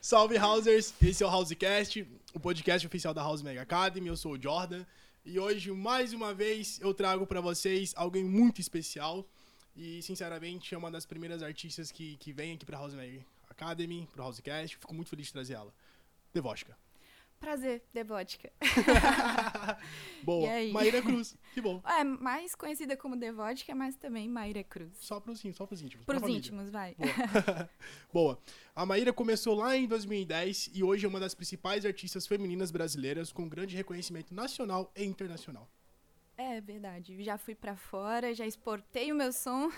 Salve Housers, esse é o Housecast, o podcast oficial da House Mega Academy. Eu sou o Jordan e hoje, mais uma vez, eu trago para vocês alguém muito especial e, sinceramente, é uma das primeiras artistas que, que vem aqui pra House Mega Academy, pro Housecast. Fico muito feliz de trazer ela. Devotica. Prazer, Devótica. Boa. Aí? Maíra Cruz, que bom. É, mais conhecida como Devótica, mas também Maíra Cruz. Só pros, só pros íntimos. Pros família. íntimos, vai. Boa. Boa. A Maíra começou lá em 2010 e hoje é uma das principais artistas femininas brasileiras com grande reconhecimento nacional e internacional. É verdade. Já fui pra fora, já exportei o meu som.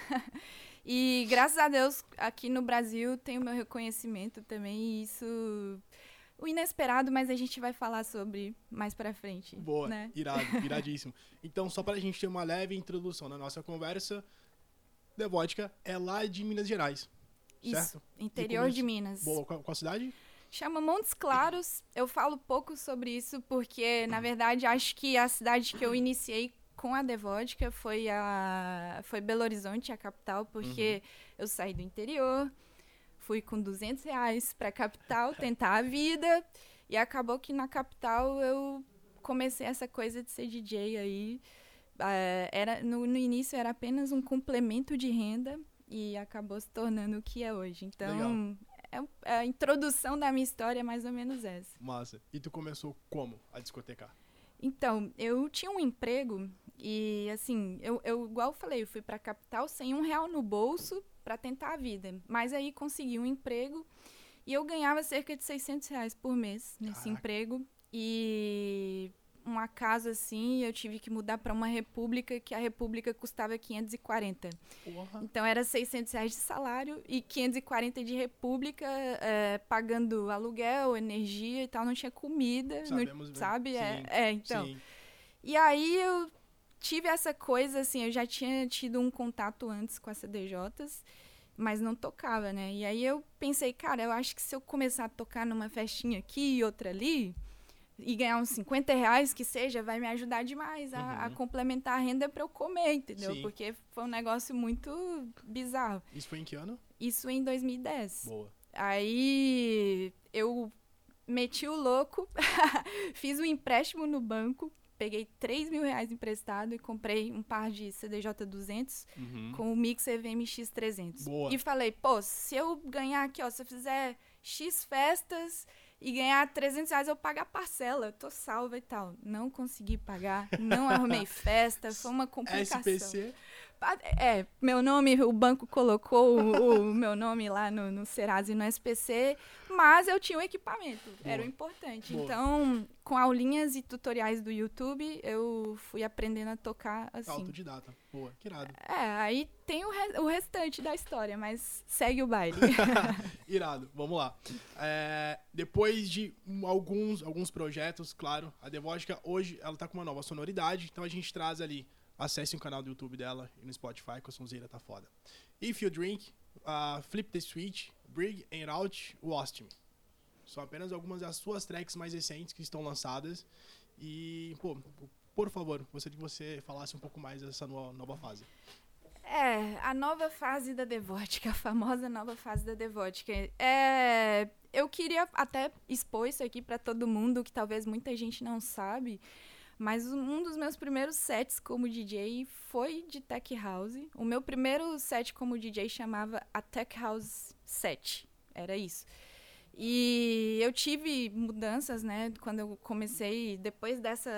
e graças a Deus, aqui no Brasil tem o meu reconhecimento também. E isso. O inesperado, mas a gente vai falar sobre mais pra frente. Boa, Né? irado, iradíssimo. Então, só pra gente ter uma leve introdução na nossa conversa, Devotica é lá de Minas Gerais, Isso, certo? interior de Minas. Boa, qual, qual cidade? Chama Montes Claros. Eu falo pouco sobre isso porque, na verdade, acho que a cidade que eu iniciei com a Devódica foi a foi Belo Horizonte, a capital, porque eu saí do interior, fui com 200 reais pra capital tentar a vida e acabou que na capital eu comecei essa coisa de ser DJ aí. Eh, era no, no início era apenas um complemento de renda e acabou se tornando o que é hoje. Então, é, é a introdução da minha história é mais ou menos essa. Massa. E tu começou como a discotecar? Então, eu tinha um emprego e, assim, eu, eu igual eu falei, eu fui pra capital sem um real no bolso pra tentar a vida. Mas aí consegui um emprego e eu ganhava cerca de 600 reais por mês nesse Caraca. emprego. E um acaso, assim, eu tive que mudar pra uma república que a república custava 540. Porra. Então era 600 reais de salário e 540 de república, é, pagando aluguel, energia e tal, não tinha comida, não- bem. sabe? É, é, então. Sim. E aí eu tive essa coisa, assim, eu já tinha tido um contato antes com as CDJs, mas não tocava, né? E aí eu pensei, cara, eu acho que se eu começar a tocar numa festinha aqui e outra ali, e ganhar uns 50 reais que seja, vai me ajudar demais a, a Uhum. complementar a renda pra eu comer, entendeu? Sim. Porque foi um negócio muito bizarro. Isso foi em que ano? Isso em 2010. Boa. Aí eu meti o louco, fiz um empréstimo no banco, peguei 3 mil reais emprestado e comprei um par de CDJ 200 Uhum. com o Mixer VMX 300. Boa. E falei, pô, se eu ganhar aqui, ó, se eu fizer X festas e ganhar 300 reais, eu pago a parcela, eu tô salva e tal. Não consegui pagar, não arrumei festa, foi uma complicação. SPC. Pa- É, meu nome, o banco colocou o, o meu nome lá no, no Serasa e no SPC, mas eu tinha o equipamento, era o Boa. importante. Boa. Então, com aulinhas e tutoriais do YouTube, eu fui aprendendo a tocar assim. Autodidata. Boa, que irado. É, aí tem o, re- o restante da história, mas segue o baile. Irado, vamos lá. É, depois de alguns, alguns projetos, claro, a Devotica hoje ela tá com uma nova sonoridade, então a gente traz ali, acesse o canal do YouTube dela e no Spotify, que a sonzeira tá foda. If You Drink, uh, Flip the Switch, Brig and Out, Lost Me. São apenas algumas das suas tracks mais recentes que estão lançadas. E, pô, por favor, gostaria que você falasse um pouco mais dessa no- nova fase. É, a nova fase da Devótica, a famosa nova fase da Devótica. É, eu queria até expor isso aqui pra todo mundo, que talvez muita gente não sabe, mas um dos meus primeiros sets como DJ foi de Tech House. O meu primeiro set como DJ chamava a Tech House Set, era isso. E eu tive mudanças, né, quando eu comecei, depois dessa,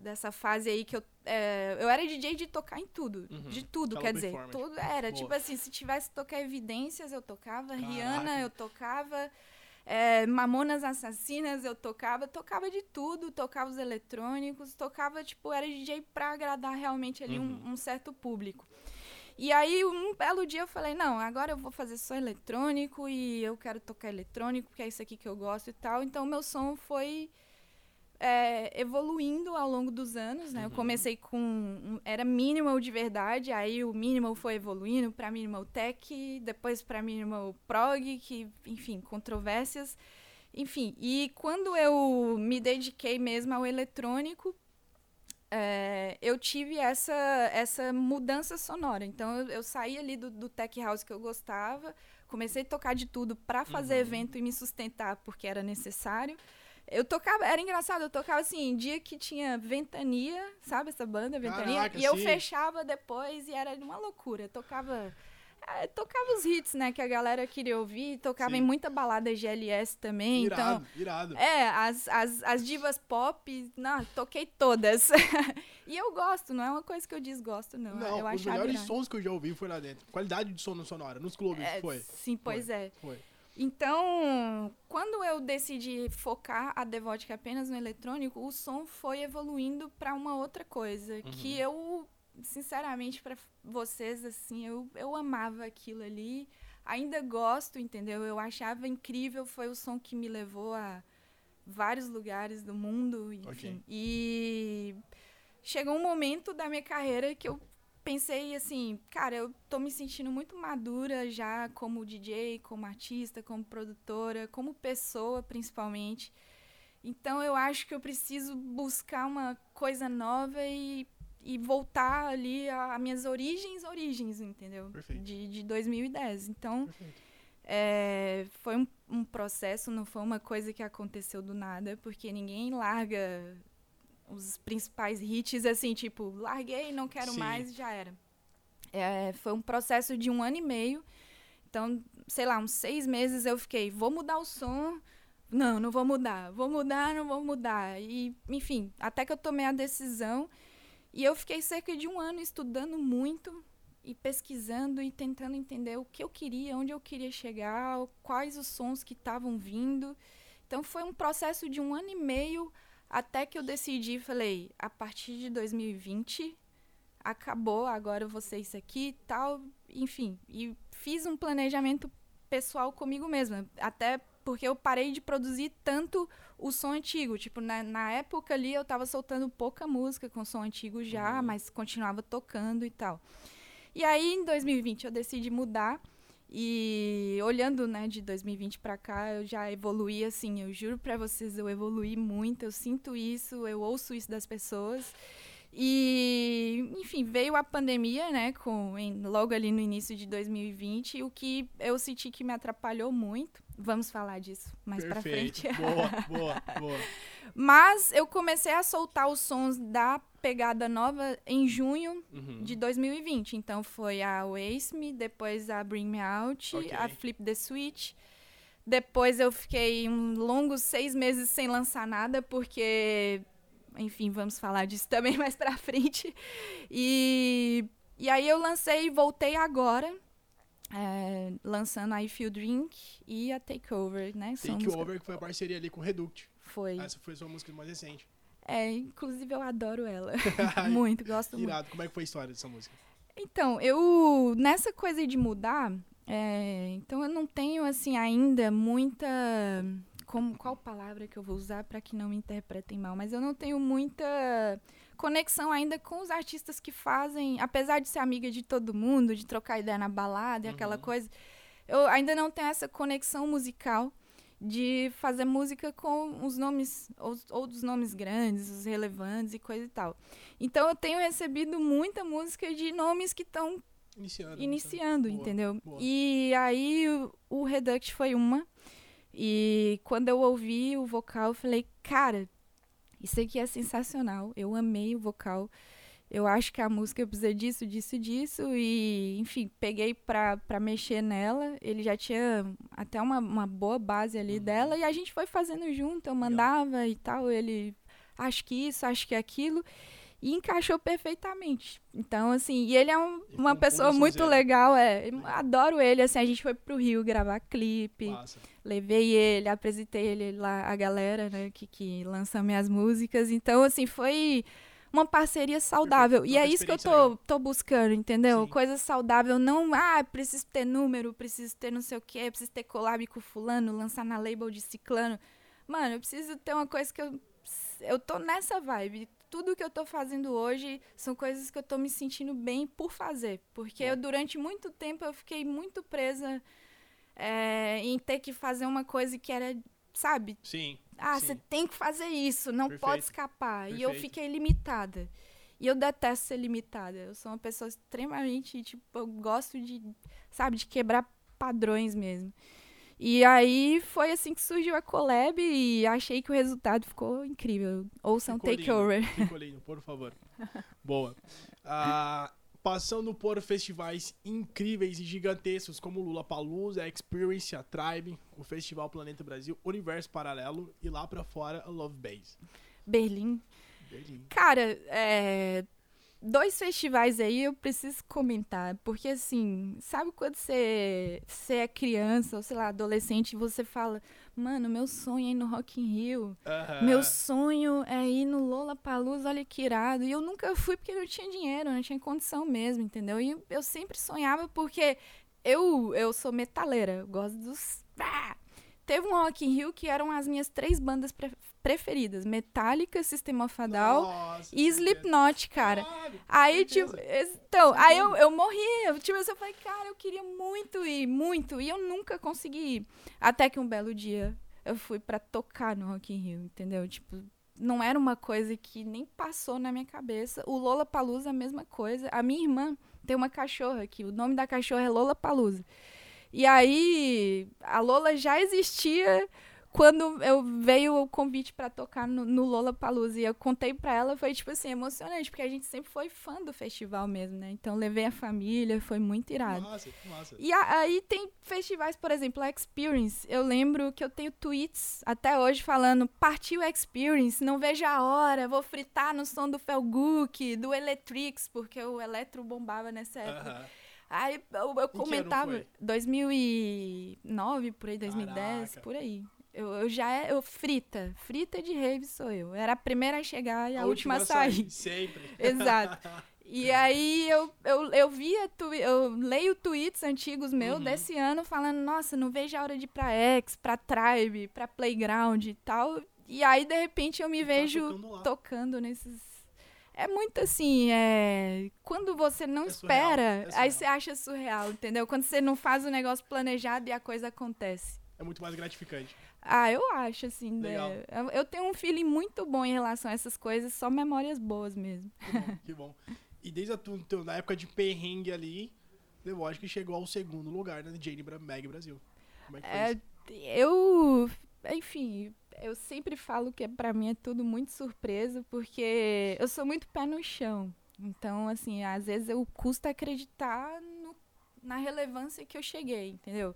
dessa fase aí que eu. é, eu era DJ de tocar em tudo. Uhum. De tudo, quer dizer. Tudo era. Boa. Tipo assim, se tivesse que tocar evidências, eu tocava. Caraca. Rihanna, eu tocava. É, Mamonas Assassinas, eu tocava. Tocava de tudo. Tocava os eletrônicos. Tocava, tipo, era DJ pra agradar realmente ali um- Uhum. um certo público. E aí, um belo dia eu falei, não, agora eu vou fazer só eletrônico e eu quero tocar eletrônico, porque é isso aqui que eu gosto e tal. Então, meu som foi é, evoluindo ao longo dos anos, né? Eu Uhum. comecei com... era minimal de verdade, aí o minimal foi evoluindo para minimal tech, depois para minimal prog, que, enfim, controvérsias. Enfim, e quando eu me dediquei mesmo ao eletrônico, é, eu tive essa, essa mudança sonora. Então, eu, eu saí ali do, do tech house que eu gostava, comecei a tocar de tudo para fazer Uhum. evento e me sustentar porque era necessário. Eu tocava, era engraçado, eu tocava assim, dia que tinha Ventania, sabe essa banda, Ventania? Caraca, e eu sim. fechava depois e era uma loucura. Eu tocava. é, tocava os hits, né, que a galera queria ouvir, tocava Sim. em muita balada GLS também. então, Irado, irado. é, as, as, as divas pop, não, toquei todas. e eu gosto, não é uma coisa que eu desgosto, não. Não, eu os melhores irado. sons que eu já ouvi foi lá dentro. Qualidade de som no sonora, nos clubes, É, foi. Sim, pois é. Foi. Então, quando eu decidi focar a Devotic apenas no eletrônico, o som foi evoluindo para uma outra coisa. Que eu, sinceramente, para vocês, assim, eu, eu amava aquilo ali. Ainda gosto, entendeu? Eu achava incrível, foi o som que me levou a vários lugares do mundo, enfim. Ok. E chegou um momento da minha carreira que eu pensei assim, cara, eu tô me sentindo muito madura já como DJ, como artista, como produtora, como pessoa principalmente. Então eu acho que eu preciso buscar uma coisa nova e, e voltar ali a, a minhas origens, origens, entendeu? Perfeito. De, de 2010. Então é, foi um, um processo, não foi uma coisa que aconteceu do nada, porque ninguém larga os principais hits assim, tipo, larguei, não quero Sim. mais, já era. É, foi um processo de um ano e meio. Então, sei lá, uns seis meses eu fiquei, vou mudar o som. Não, não vou mudar. Vou mudar, não vou mudar. E, enfim, até que eu tomei a decisão. E eu fiquei cerca de um ano estudando muito e pesquisando e tentando entender o que eu queria, onde eu queria chegar, quais os sons que estavam vindo. Então foi um processo de um ano e meio até que eu decidi, falei, a partir de 2020 acabou, agora eu vou ser isso aqui tal, enfim. E fiz um planejamento pessoal comigo mesma, até porque eu parei de produzir tanto o som antigo. Tipo, na, na época ali eu tava soltando pouca música com som antigo já, Uhum. mas continuava tocando e tal. E aí, em 2020, eu decidi mudar. E olhando, né, de 2020 pra cá, eu já evoluí, assim, eu juro pra vocês, eu evoluí muito, eu sinto isso, eu ouço isso das pessoas. E, enfim, veio a pandemia, né, com, em- logo ali no início de 2020, o que eu senti que me atrapalhou muito. Vamos falar disso mais Perfeito. frente. Boa, boa, boa. Mas eu comecei a soltar os sons da pegada nova em junho Uhum. de 2020. Então foi a Waste Me, depois a Bring Me Out, Ok. a Flip the Switch. Depois eu fiquei um longos seis meses sem lançar nada, porque, enfim, vamos falar disso também mais pra frente. E, e aí eu lancei e voltei agora, é, lançando a I Feel Drink e a Takeover, né? São Take músicas- Over, que foi a parceria ali com o Reduct. Foi. Essa foi a sua música mais recente. É, inclusive eu adoro ela. muito, gosto muito. Irado. Como é que foi a história dessa música? Então, eu nessa coisa de mudar, é, então eu não tenho assim ainda muita como qual palavra que eu vou usar para que não me interpretem mal, mas eu não tenho muita conexão ainda com os artistas que fazem, apesar de ser amiga de todo mundo, de trocar ideia na balada e aquela Uhum. coisa, eu ainda não tenho essa conexão musical de fazer música com os nomes ou, ou dos nomes grandes, os relevantes e coisa e tal. Então eu tenho recebido muita música de nomes que estão Iniciando. iniciando, Boa, entendeu? boa. E aí o, o Reduct foi uma. E quando eu ouvi o vocal, eu falei, cara, isso aqui é sensacional. Eu amei o vocal. Eu acho que a música precisa disso, disso, disso. E, enfim, peguei pra, pra mexer nela. Ele já tinha até uma, uma boa base ali Uhum. dela. E a gente foi fazendo junto. Eu mandava e tal. Ele, acho que isso, acho que aquilo. E encaixou perfeitamente. Então, assim, e ele é um- uma pessoa muito legal, é. Adoro ele, assim, a gente foi pro Rio gravar clipe. Massa. Levei ele, apresentei ele lá, a galera, né, que, que lança minhas músicas. Então, assim, foi uma parceria saudável. E é isso que eu tô, tô buscando, entendeu? Sim. Coisa saudável. Não, ah, preciso ter número, preciso ter não sei o quê, preciso ter collab com fulano, lançar na label de ciclano. Mano, eu preciso ter uma coisa que eu... Eu tô nessa vibe. Tudo que eu tô fazendo hoje são coisas que eu tô me sentindo bem por fazer. Porque Bom. eu, durante muito tempo eu fiquei muito presa é, em ter que fazer uma coisa que era, sabe, Sim. Ah, você tem que fazer isso, não pode Perfeito. escapar. E eu Perfeito. fiquei limitada. E eu detesto ser limitada. Eu sou uma pessoa extremamente, tipo, eu gosto de, sabe, de quebrar padrões mesmo. E aí foi assim que surgiu a collab e achei que o resultado ficou incrível. Ouçam Ficou lindo. Takeover. Ficou lindo, por favor. Boa. Ah, passando por festivais incríveis e gigantescos como o Lula Palusa, a Experience, a Tribe, o Festival Planeta Brasil, Universo Paralelo e lá pra fora a Love Base. Berlim. Berlim. Cara, é, dois festivais aí eu preciso comentar. Porque, assim, sabe quando você, você é criança ou, sei lá, adolescente e você fala, mano, meu sonho é ir no Rock in Rio. Aham. Meu sonho é ir no Lollapalooza, olha que irado. E eu nunca fui porque não tinha dinheiro, não tinha condição mesmo, entendeu? E eu sempre sonhava porque eu, eu sou metaleira, eu gosto dos... Ah! Teve um Rock in Rio que eram as minhas três bandas pre- preferidas. Metallica, System of a Down Nossa, e. Slipknot, cara. Claro, Aí, certeza. tipo, então, aí eu, eu morri. Eu, tipo, eu falei, cara, eu queria muito ir, muito. E eu nunca consegui ir. Até que um belo dia eu fui pra tocar no Rock in Rio, entendeu? Tipo, não era uma coisa que nem passou na minha cabeça. O Lola Palusa, a mesma coisa. A minha irmã tem uma cachorra aqui. O nome da cachorra é Lola Palusa. E aí, a Lola já existia quando eu veio o convite pra tocar no, no Lola Palusa. E eu contei pra ela, foi tipo assim, emocionante, porque a gente sempre foi fã do festival mesmo, né? Então levei a família, foi muito irado. Massa, massa. E a- aí tem festivais, por exemplo, a Experience. Eu lembro que eu tenho tweets até hoje falando: partiu Experience, não vejo a hora, vou fritar no som do Felguk, do Electrix, porque o Eletro bombava nessa época. Aham. Aí eu, eu comentava, foi? 2009, por aí, 2010, Caraca. por aí. Eu, eu já é, eu frita, frita de rave sou eu. Era a primeira a chegar e a, última a sair. Sempre. Exato. E aí eu, eu, eu via, tu, eu leio tweets antigos meus Uhum. desse ano falando, nossa, não vejo a hora de ir pra X, pra Tribe, pra Playground e tal. E aí, de repente, eu me E tá vejo tocando lá. tocando nesses. É muito assim, é. Quando você não É espera, é aí você acha surreal, entendeu? Quando você não faz o negócio planejado e a coisa acontece. É muito mais gratificante. Ah, eu acho, assim. né? Legal. Eu, eu tenho um feeling muito bom em relação a essas coisas, só memórias boas mesmo. Que bom, que bom. E desde a tu, teu- na época de perrengue ali, The Void que chegou ao segundo lugar na Jane Bra- Mag Brasil. Como é que foi É, isso? eu, enfim, eu sempre falo que pra mim é tudo muito surpresa, porque eu sou muito pé no chão. Então, assim, às vezes eu custa acreditar no- na relevância que eu cheguei, entendeu?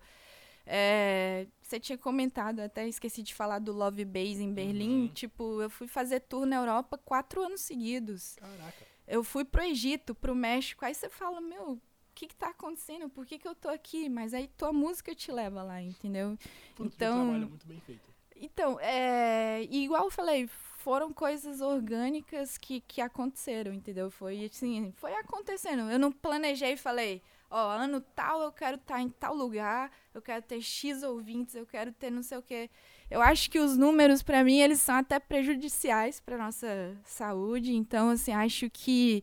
É, você tinha comentado, até esqueci de falar do Love Base em Berlim. Uhum. Tipo, eu fui fazer tour na Europa quatro anos seguidos. Caraca. Eu fui pro Egito, pro México. Aí você fala, meu, o que que tá acontecendo? Por que que eu tô aqui? Mas aí tua música te leva lá, entendeu? Putz, Então- um trabalho muito bem feito. Então, é, igual eu falei, foram coisas orgânicas que, que aconteceram, entendeu? Foi assim, foi acontecendo. Eu não planejei e falei, ó, ano tal eu quero estar em tal lugar, eu quero ter X ouvintes, eu quero ter não sei o quê. Eu acho que os números, pra mim, eles são até prejudiciais pra nossa saúde. Então, assim, acho que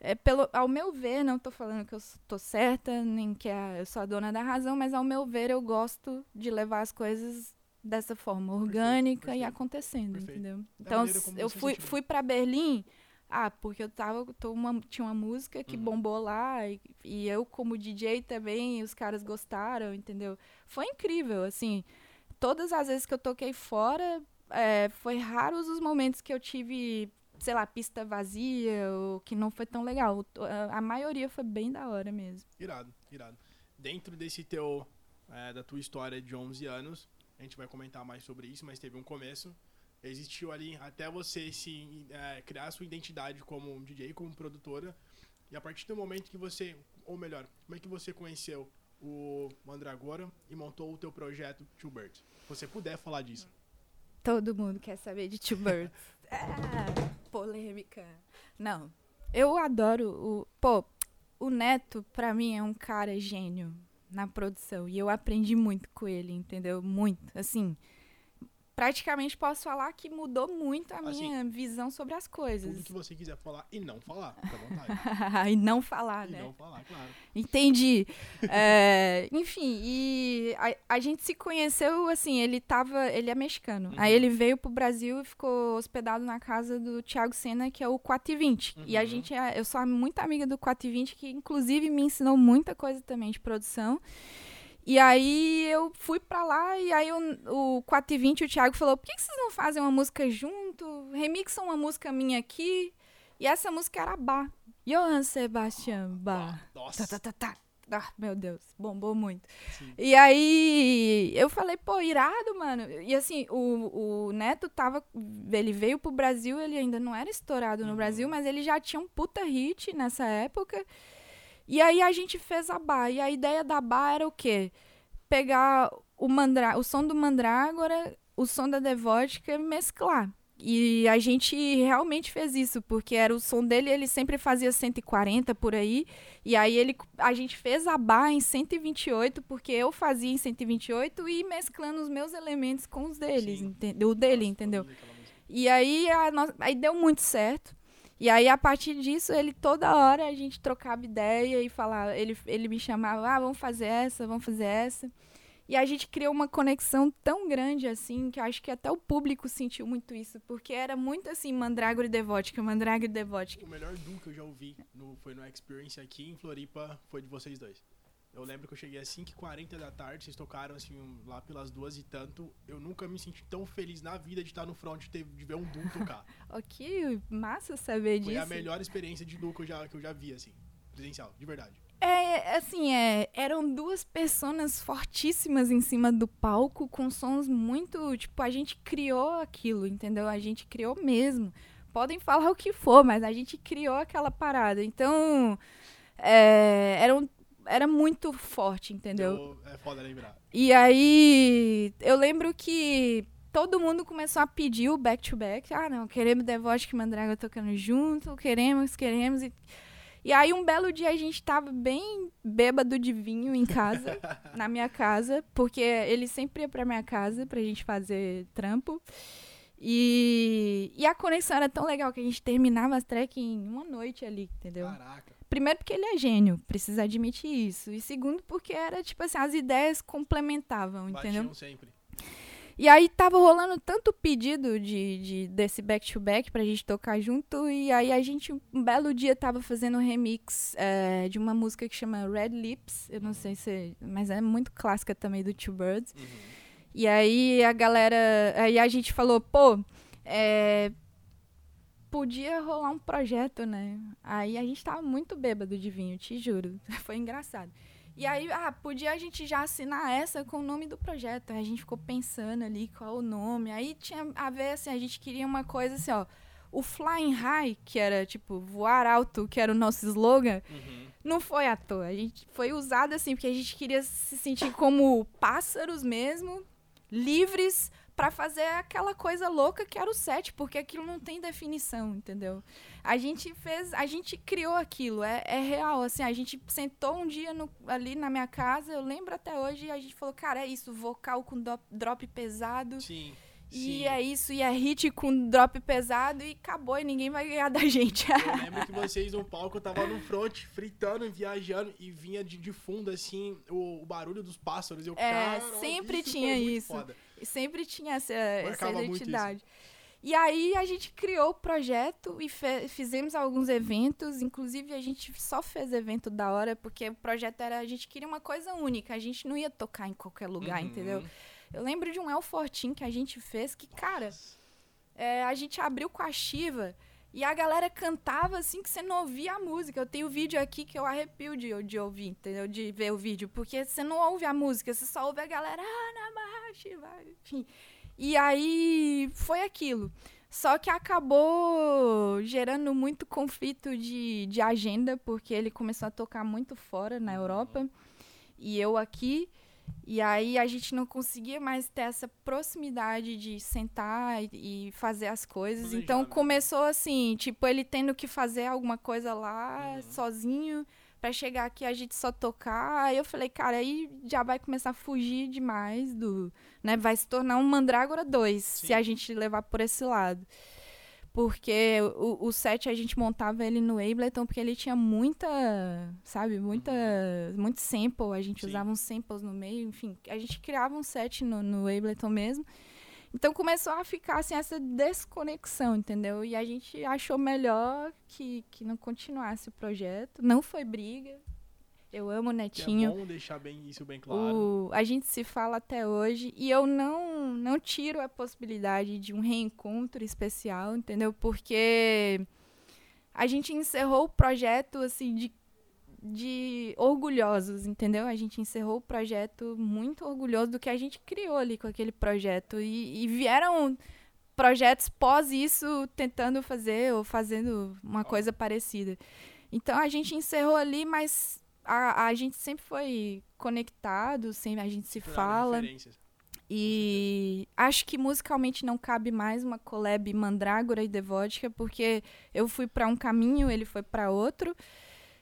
é pelo, ao meu ver, não tô falando que eu tô certa, nem que a- eu sou a dona da razão, mas ao meu ver, eu gosto de levar as coisas dessa forma, orgânica e perfeito. acontecendo, Perfeito. entendeu? Da Então, eu fui, sentiu. fui para Berlim, ah, porque eu tava, tô uma, tinha uma música que Uhum. bombou lá e, e eu como DJ também, os caras gostaram, entendeu? Foi incrível, assim, todas as vezes que eu toquei fora, é, foi raros os momentos que eu tive, sei lá, pista vazia ou que não foi tão legal. A maioria foi bem da hora mesmo. Irado, irado. Dentro desse teu, é, da tua história de 11 anos, a gente vai comentar mais sobre isso, mas teve um começo. Existiu ali até você se é, criar sua identidade como DJ, como produtora. E a partir do momento que você, ou melhor, como é que você conheceu o Mandragora e montou o teu projeto Two? Se você puder falar disso. Todo mundo quer saber de Two Birds. ah, polêmica. Não, eu adoro o. Pô, o Neto, pra mim, é um cara gênio na produção. E eu aprendi muito com ele, entendeu? Muito. Assim, praticamente posso falar que mudou muito a Assim, minha visão sobre as coisas. Tudo que você quiser falar e não falar, fica à vontade. e não falar, e né? não falar, claro. Entendi. É, enfim, e a, a gente se conheceu, assim, ele tava. Ele é mexicano. Aí Uhum. ele veio pro Brasil e ficou hospedado na casa do Thiago Senna, que é o 420. E a Uhum. gente é. Eu sou muito amiga do 420, que inclusive me ensinou muita coisa também de produção. E aí eu fui pra lá e aí o, o 420 o Thiago falou: por que, que vocês não fazem uma música junto? Remixam uma música minha aqui. E essa música era Bach. Johann Sebastian Bach. Nossa. Tá, tá, tá, tá. Ah, meu Deus, bombou muito. Sim. E aí eu falei, pô, irado, mano. E assim, o, o Neto tava. Ele veio pro Brasil, ele ainda não era estourado no Uhum. Brasil, mas ele já tinha um puta hit nessa época. E aí a gente fez a Bá. E a ideia da Bá era o quê? Pegar o, mandra o som do Mandrágora, o som da Devótica e mesclar. E a gente realmente fez isso, porque era o som dele, ele sempre fazia 140 por aí. E aí ele, a gente fez a Bá em 128, porque eu fazia em 128 e mesclando os meus elementos com os deles, o dele, Nossa, entendeu? E aí, a aí deu muito certo. E aí, a partir disso, ele toda hora a gente trocava ideia e falava, ele, ele me chamava, ah, vamos fazer essa, vamos fazer essa. E a gente criou uma conexão tão grande assim, que acho que até o público sentiu muito isso, porque era muito assim, Mandrágora e Devótica, Mandrágora e Devótica. O melhor duo que eu já ouvi no, foi no Experience aqui em Floripa, foi de vocês dois. Eu lembro que eu cheguei às 5h40 da tarde, vocês tocaram assim lá pelas duas e tanto. Eu nunca me senti tão feliz na vida de estar no front de, ter, de ver um duo tocar. Que massa saber Foi disso. a melhor experiência de duo que eu já, que eu já vi, assim. Presencial, de verdade. É, assim, é, eram duas personas fortíssimas em cima do palco, com sons muito. Tipo, a gente criou aquilo, entendeu? A gente criou mesmo. Podem falar o que for, mas a gente criou aquela parada. Então, é, era, um- era muito forte, entendeu? Eu- é foda lembrar. E aí, eu lembro que todo mundo começou a pedir o back-to-back. Ah, não, queremos Devote e Mandraga tocando junto, queremos, queremos. E, e aí, um belo dia, a gente tava bem bêbado de vinho em casa, na minha casa, porque ele sempre ia pra minha casa pra gente fazer trampo. E, e a conexão era tão legal que a gente terminava as tracks em uma noite ali, entendeu? Caraca. Primeiro porque ele é gênio, precisa admitir isso. E segundo porque era, tipo assim, as ideias complementavam, entendeu? Batiam sempre. E aí tava rolando tanto pedido de, de desse back-to-back pra gente tocar junto. E aí a gente, um belo dia, tava fazendo um remix é, de uma música que chama Red Lips. Eu não sei se... Mas é muito clássica também do Two Birds. Uhum. E aí a galera. Aí a gente falou, pô, é, podia rolar um projeto, né? Aí a gente tava muito bêbado de vinho, te juro. Foi engraçado. E aí, ah, podia a gente já assinar essa com o nome do projeto. Aí a gente ficou pensando ali qual o nome. Aí tinha a ver assim, a gente queria uma coisa assim, ó. O Flying High, que era tipo voar alto, que era o nosso slogan, Uhum. não foi à toa. A gente foi usado assim porque a gente queria se sentir como pássaros mesmo, livres pra fazer aquela coisa louca que era o set, porque aquilo não tem definição, entendeu? A gente fez, a gente criou aquilo, é, é real, assim, a gente sentou um dia no- ali na minha casa, eu lembro até hoje, e a gente falou, cara, é isso, vocal com do- drop pesado, Sim. e sim. é isso, e é hit com drop pesado, e acabou, e ninguém vai ganhar da gente. Eu lembro que vocês no palco tava no front, fritando, viajando, e vinha de, de fundo, assim, o, o barulho dos pássaros. Eu, É, "Caralho, sempre isso tinha isso. foda." E sempre tinha essa, essa identidade. E aí a gente criou o projeto e fizemos alguns eventos. Inclusive, a gente só fez evento da hora, porque o projeto era. A gente queria uma coisa única. A gente não ia tocar em qualquer lugar, Uhum. entendeu? Eu lembro de um El Fortin que a gente fez que, cara, é, a gente abriu com a Shiva e a galera cantava assim que você não ouvia a música. Eu tenho vídeo aqui que eu arrepio de, de ouvir, entendeu? De ver o vídeo, porque você não ouve a música, você só ouve a galera, ah, Namah Shiva, enfim. E aí foi aquilo. Só que acabou gerando muito conflito de, de agenda, porque ele começou a tocar muito fora na Europa e eu aqui. E aí a gente não conseguia mais ter essa proximidade de sentar e, e fazer as coisas. Então né? começou assim, tipo, ele tendo que fazer alguma coisa lá Uhum. sozinho para chegar aqui a gente só tocar. Aí eu falei, cara, aí já vai começar a fugir demais do, né? Vai se tornar um Mandrágora 2, se a gente levar por esse lado. Porque o, o set a gente montava ele no Ableton porque ele tinha muita, sabe, muita, uhum. muito sample, a gente Sim. usava uns samples no meio, enfim, a gente criava um set no, no Ableton mesmo. Então começou a ficar assim, essa desconexão, entendeu? E a gente achou melhor que, que não continuasse o projeto. Não foi briga. Eu amo o Netinho. é bom deixar bem, isso bem claro. O, a gente se fala até hoje. E eu não, não tiro a possibilidade de um reencontro especial, entendeu? Porque a gente encerrou o projeto assim de de orgulhosos, entendeu? A gente encerrou o projeto muito orgulhoso do que a gente criou ali com aquele projeto. E, e vieram projetos pós isso tentando fazer ou fazendo uma coisa parecida. Então a gente encerrou ali, mas a, a gente sempre foi conectado, sempre a gente se fala. E acho que musicalmente não cabe mais uma collab Mandrágora e Devótica, porque eu fui para um caminho, ele foi para outro.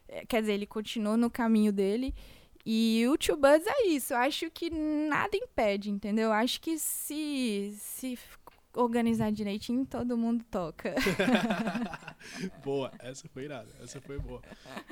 É, quer dizer, ele continuou no caminho dele. E o Tio Buzz é isso. Eu acho que nada impede, entendeu? Eu acho que se, se organizar direitinho, todo mundo toca. boa, essa foi irada, essa foi boa.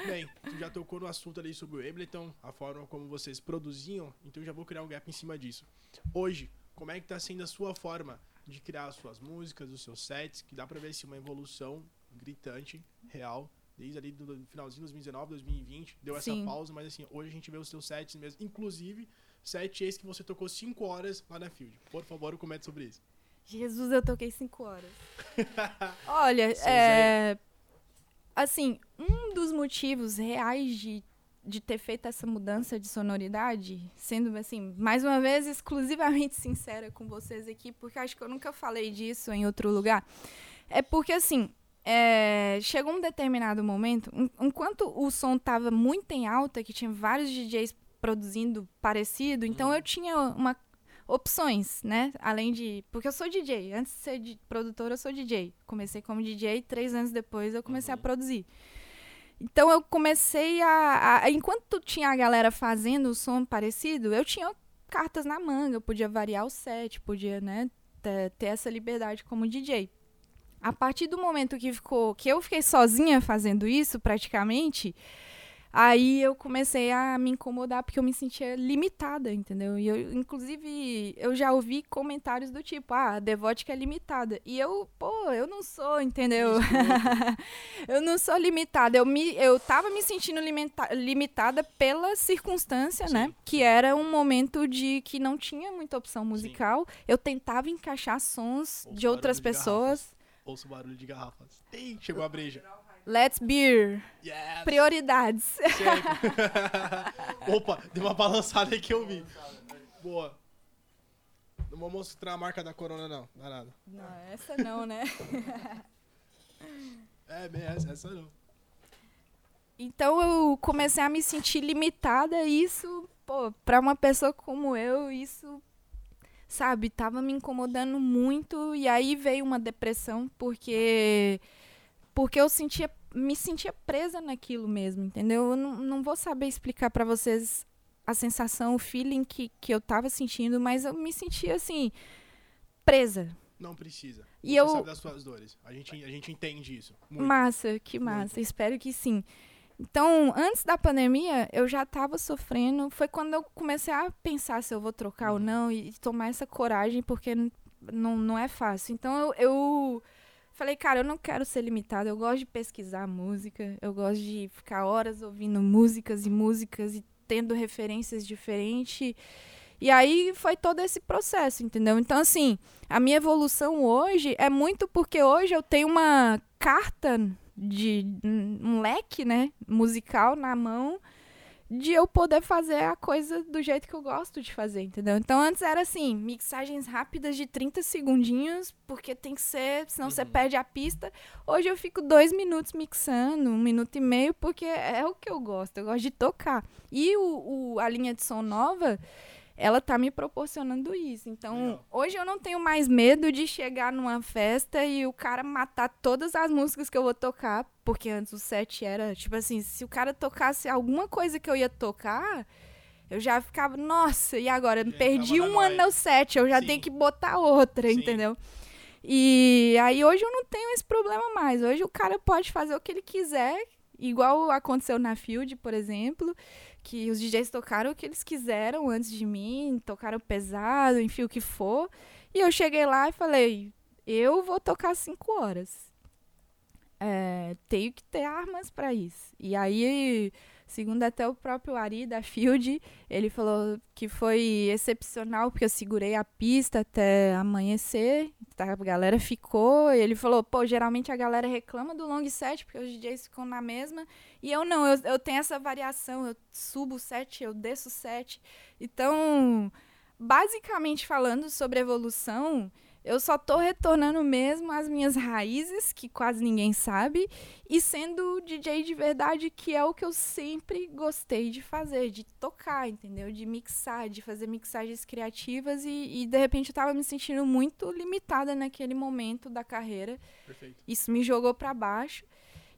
Bem, tu já tocou no assunto ali sobre o Ableton, a forma como vocês produziam, então já vou criar um gap em cima disso. Hoje, como é que tá sendo a sua forma de criar as suas músicas, os seus sets, que dá pra ver assim, uma evolução gritante, real, desde ali do finalzinho de 2019, 2020, deu essa Sim. pausa, mas assim, hoje a gente vê os seus sets mesmo, inclusive set esse que você tocou 5 horas lá na Field. Por favor, comente sobre isso. Jesus, eu toquei 5 horas. Olha, é, assim, um dos motivos reais de, de ter feito essa mudança de sonoridade, sendo assim, mais uma vez exclusivamente sincera com vocês aqui, porque acho que eu nunca falei disso em outro lugar, é porque assim, é, chegou um determinado momento, enquanto o som estava muito em alta, que tinha vários DJs produzindo parecido, então uhum. eu tinha uma opções, né? Além de. Porque eu sou DJ. Antes de ser de, produtora, eu sou DJ. Comecei como DJ, três anos depois eu comecei uhum. a produzir. Então eu comecei a, a, Enquanto tinha a galera fazendo o som parecido, eu tinha cartas na manga, eu podia variar o set, podia, né, ter, ter essa liberdade como DJ. A partir do momento que ficou que eu fiquei sozinha fazendo isso, praticamente, Aí eu comecei a me incomodar porque eu me sentia limitada, entendeu? E eu, inclusive, eu já ouvi comentários do tipo, ah, a devótica é limitada. E eu, pô, eu não sou, entendeu? eu não sou limitada. Eu, me, eu tava me sentindo limita, limitada pela circunstância, Sim. né? Que era um momento de que não tinha muita opção musical. Sim. Eu tentava encaixar sons Ouço de outras pessoas. Garrafas. Ouço barulho de garrafas. Ei, chegou a breja. Let's beer. Yes. Prioridades. Opa, deu uma balançada aí que eu vi. Boa. Não vou mostrar a marca da corona, não. Não é nada. Não, essa não, né? é, bem, essa, essa não. Então eu comecei a me sentir limitada. E isso, pô, pra uma pessoa como eu, isso, sabe, tava me incomodando muito. E aí veio uma depressão, porque porque eu sentia, me sentia presa naquilo mesmo, entendeu? Eu não, não vou saber explicar para vocês a sensação, o feeling que, que eu tava sentindo, mas eu me sentia assim, presa. Não precisa. E Você eu... sabe das suas dores. A gente, a gente entende isso. Muito. Massa, que massa. Muito. Espero que sim. Então, antes da pandemia, eu já estava sofrendo. Foi quando eu comecei a pensar se eu vou trocar ou uhum. não e tomar essa coragem, porque não, não é fácil. Então, eu, eu Falei, cara, eu não quero ser limitada. Eu gosto de pesquisar música. Eu gosto de ficar horas ouvindo músicas e músicas e tendo referências diferentes. E aí foi todo esse processo, entendeu? Então, assim, a minha evolução hoje é muito porque hoje eu tenho uma carta de um leque, né, musical na mão de eu poder fazer a coisa do jeito que eu gosto de fazer, entendeu? Então antes era assim, mixagens rápidas de 30 segundinhos, porque tem que ser, senão uhum. você perde a pista. Hoje eu fico dois minutos mixando, um minuto e meio, porque é o que eu gosto, eu gosto de tocar. E o, o a linha de som nova, ela tá me proporcionando isso. Então, Legal. hoje eu não tenho mais medo de chegar numa festa e o cara matar todas as músicas que eu vou tocar, porque antes o set era, tipo assim, se o cara tocasse alguma coisa que eu ia tocar, eu já ficava, nossa, e agora? Já Perdi um ano no set, eu já Sim. tenho que botar outra, Sim. entendeu? E aí hoje eu não tenho esse problema mais. Hoje o cara pode fazer o que ele quiser, igual aconteceu na Field, por exemplo, que os DJs tocaram o que eles quiseram antes de mim, tocaram pesado, enfim, o que for. E eu cheguei lá e falei, eu vou tocar cinco horas. É, tenho que ter armas para isso. E aí, segundo até o próprio Ari da Field, ele falou que foi excepcional porque eu segurei a pista até amanhecer. tá? A galera ficou. E ele falou: pô, geralmente a galera reclama do long set porque os DJs ficam na mesma. E eu não, eu, eu tenho essa variação. Eu subo o set, eu desço o set. Então, basicamente falando sobre evolução. Eu só tô retornando mesmo às minhas raízes, que quase ninguém sabe, e sendo DJ de verdade, que é o que eu sempre gostei de fazer, de tocar, entendeu? De mixar, de fazer mixagens criativas, e, e de repente eu tava me sentindo muito limitada naquele momento da carreira. Perfeito. Isso me jogou pra baixo.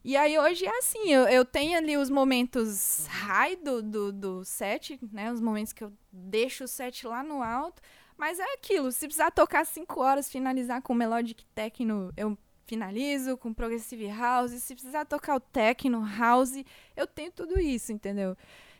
E aí hoje é assim, eu, eu tenho ali os momentos high do, do, do set, né? Os momentos que eu deixo o set lá no alto. Mas é aquilo, se precisar tocar cinco horas, finalizar com melodic techno, eu finalizo com progressive house. Se precisar tocar o techno, house, eu tenho tudo isso, entendeu?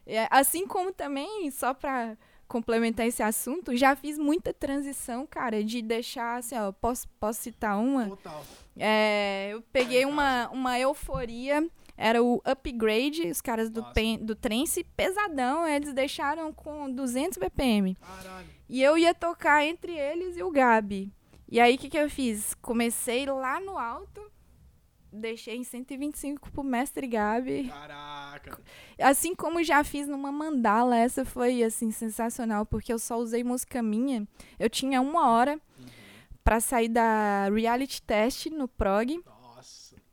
É, assim como também, só pra complementar esse assunto, já fiz muita transição, cara, de deixar, assim, ó, posso, posso citar uma? Total. É, eu peguei uma, uma euforia. Era o Upgrade, os caras do, pen, do trance, pesadão. Eles deixaram com 200 BPM. Caralho. E eu ia tocar entre eles e o Gabi. E aí, o que, que eu fiz? Comecei lá no alto, deixei em 125 pro mestre Gabi. Caraca. Assim como já fiz numa mandala, essa foi, assim, sensacional, porque eu só usei música minha. Eu tinha uma hora pra sair da reality test no prog Nossa.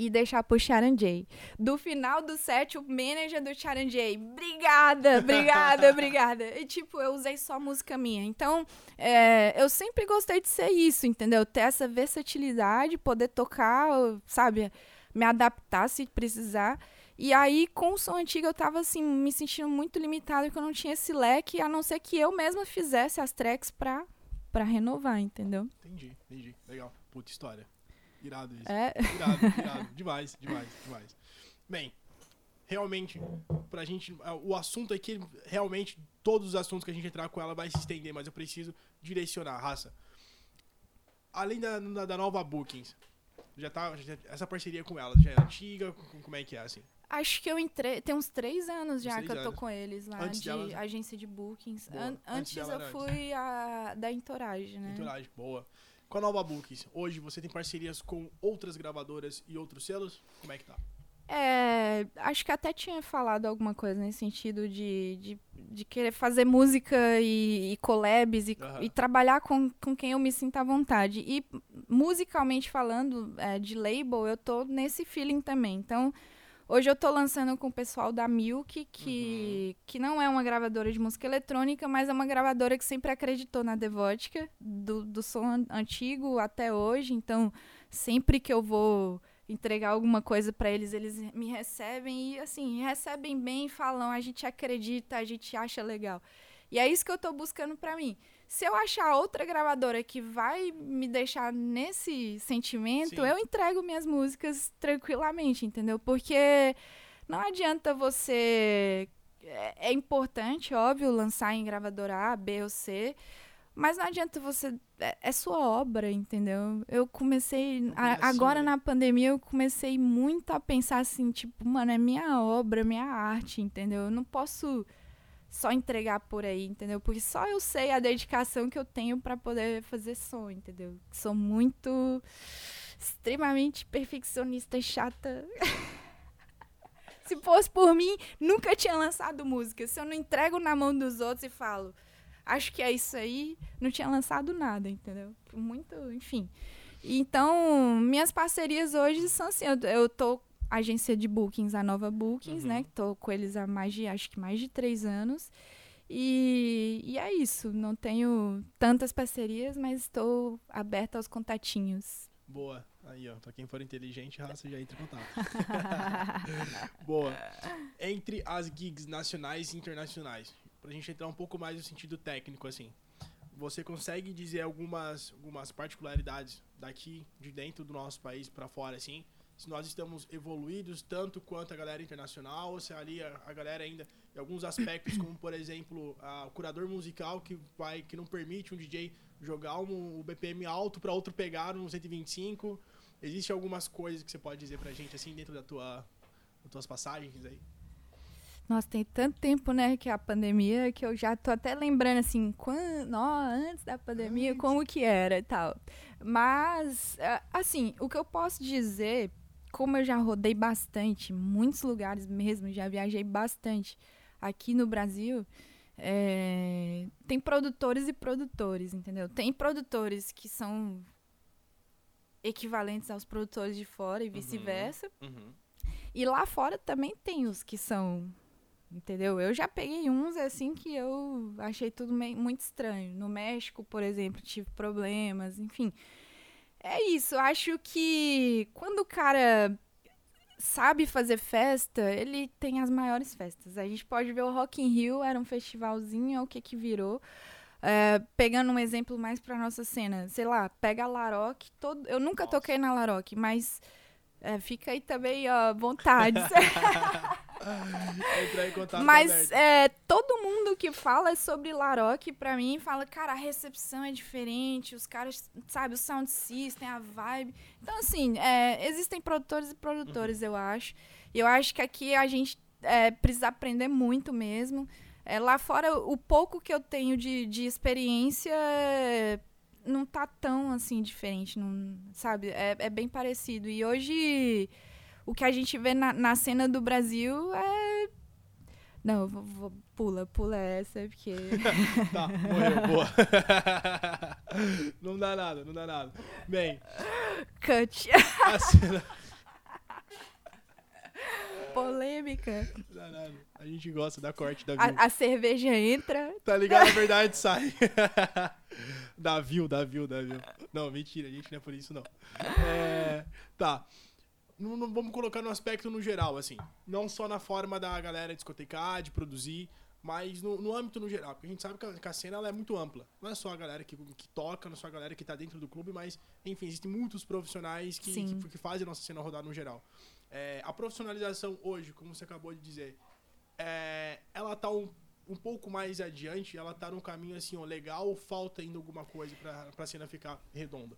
E deixar pro Sharon J. Do final do set, o manager do Sharon J. Obrigada, obrigada, obrigada. E, tipo, eu usei só música minha. Então, é, eu sempre gostei de ser isso, entendeu? Ter essa versatilidade, poder tocar, sabe? Me adaptar se precisar. E aí, com o som antigo, eu tava, assim, me sentindo muito limitada, porque eu não tinha esse leque, a não ser que eu mesma fizesse as tracks pra, pra renovar, entendeu? Entendi, entendi. Legal. Puta história. Irado isso. É. Irado, irado. demais, demais, demais. Bem, realmente, pra gente. ah, O assunto aqui, realmente, todos os assuntos que a gente entrar com ela vai se estender, mas eu preciso direcionar, raça. Além da, da, da nova Bookings, já tá. já- essa parceria com ela já é antiga? Com- Como é que é assim? Acho que eu entrei. Tem uns três anos já três que eu tô anos. com eles lá, Antes de dela- agência de bookings. An- Antes antes eu fui a da Entourage, né? Entourage, boa. Com a nova Bookings, hoje você tem parcerias com outras gravadoras e outros selos? Como é que tá? É, acho que até tinha falado alguma coisa nesse sentido de, de, de querer fazer música e, e collabs e, Aham. e trabalhar com, com quem eu me sinta à vontade. E musicalmente falando, é, de label, eu tô nesse feeling também. Então, hoje eu tô lançando com o pessoal da Milk, que, que não é uma gravadora de música eletrônica, mas é uma gravadora que sempre acreditou na Devotica, do, do som an- antigo até hoje. Então, sempre que eu vou entregar alguma coisa pra eles, eles me recebem e assim, recebem bem, falam, a gente acredita, a gente acha legal. E é isso que eu tô buscando pra mim. Se eu achar outra gravadora que vai me deixar nesse sentimento, Sim. eu entrego minhas músicas tranquilamente, entendeu? Porque não adianta você é é importante, óbvio, lançar em gravadora A, B ou C, mas não adianta você. É, é sua obra, entendeu? Eu comecei. a- comecinho agora na pandemia eu comecei muito a pensar assim, tipo, mano, é minha obra, minha arte, entendeu? Eu não posso só entregar por aí, entendeu? Porque só eu sei a dedicação que eu tenho pra poder fazer som, entendeu? Sou muito extremamente perfeccionista e chata. Se fosse por mim, nunca tinha lançado música. Se eu não entrego na mão dos outros e falo, acho que é isso aí, não tinha lançado nada, entendeu? Muito, enfim. Então, minhas parcerias hoje são assim, eu, eu tô agência de bookings, a nova bookings, Uhum. né? Tô com eles há mais de, acho que mais de três anos. E, e é isso. Não tenho tantas parcerias, mas estou aberta aos contatinhos. Boa. Aí, ó, pra quem for inteligente, raça já entra em contato. Boa. Entre as gigs nacionais e internacionais, pra gente entrar um pouco mais no sentido técnico, assim, você consegue dizer algumas, algumas particularidades daqui, de dentro do nosso país para fora, assim? Se nós estamos evoluídos tanto quanto a galera internacional, ou se ali a, a galera ainda, em alguns aspectos, como por exemplo, a, o curador musical que, vai, que não permite um DJ jogar um, o BPM alto para outro pegar no 125. Existem algumas coisas que você pode dizer pra gente, assim, dentro da tua, das tuas passagens aí? Nossa, tem tanto tempo, né, que a pandemia, que eu já tô até lembrando, assim, quando, ó, antes da pandemia, antes. como que era e tal. Mas, assim, o que eu posso dizer, como eu já rodei bastante, muitos lugares mesmo, já viajei bastante aqui no Brasil, é, tem produtores e produtores, entendeu? Tem produtores que são equivalentes aos produtores de fora e uhum, vice-versa. Uhum, uhum. E lá fora também tem os que são, entendeu? Eu já peguei uns assim que eu achei tudo meio, muito estranho. No México, por exemplo, tive problemas, enfim. É isso, acho que quando o cara sabe fazer festa, ele tem as maiores festas. A gente pode ver o Rock in Rio, era um festivalzinho, é o que que virou. É, pegando um exemplo mais pra nossa cena, sei lá, pega a Laroque, todo, eu nunca nossa. toquei na Laroque, mas é, fica aí também, ó, vontade. Entrar em contato Mas é, todo mundo que fala sobre Laroque, pra mim, fala, cara, a recepção é diferente, os caras, sabe, o sound system, a vibe. Então, assim, é, existem produtores e produtores, uhum. eu acho. E eu acho que aqui a gente é, precisa aprender muito mesmo. É, lá fora, o pouco que eu tenho de, de experiência não tá tão assim diferente, não, sabe? É, é bem parecido. E hoje o que a gente vê na, na cena do Brasil é. Não, vou, vou, pula, pula essa, porque. tá, morreu, boa. não dá nada, não dá nada. Bem. Cut. A cena. Polêmica. A gente gosta da corte da a, a, cerveja entra. Tá ligado? Na verdade sai. da view, da view, da. Não, mentira, a gente não é por isso não. É, tá. Não, não, vamos colocar no aspecto no geral, assim. Não só na forma da galera discotecar, de produzir, mas no, no âmbito no geral. Porque a gente sabe que a, que a cena é muito ampla. Não é só a galera que, que toca, não é só a galera que tá dentro do clube, mas, enfim, existem muitos profissionais que, que, que, fazem a nossa cena rodar no geral. É, a profissionalização hoje, como você acabou de dizer, é, ela tá um, um pouco mais adiante, ela tá num caminho assim, ó, legal ou falta ainda alguma coisa pra, pra cena ficar redonda?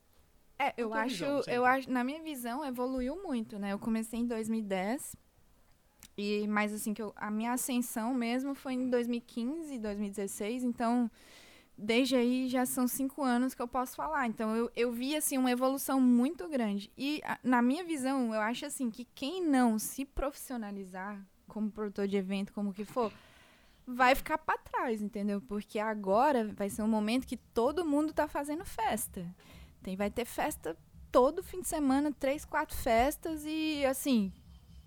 É, eu acho, visão, eu acho, na minha visão, evoluiu muito, né? Eu comecei em 2010. E mais assim que eu, a minha ascensão mesmo foi em 2015, 2016, então desde aí já são cinco anos que eu posso falar. Então eu, eu vi assim uma evolução muito grande. E a, na minha visão, eu acho assim que quem não se profissionalizar como produtor de evento, como que for, vai ficar para trás, entendeu? Porque agora vai ser um momento que todo mundo tá fazendo festa. Tem, vai ter festa todo fim de semana, três, quatro festas e assim.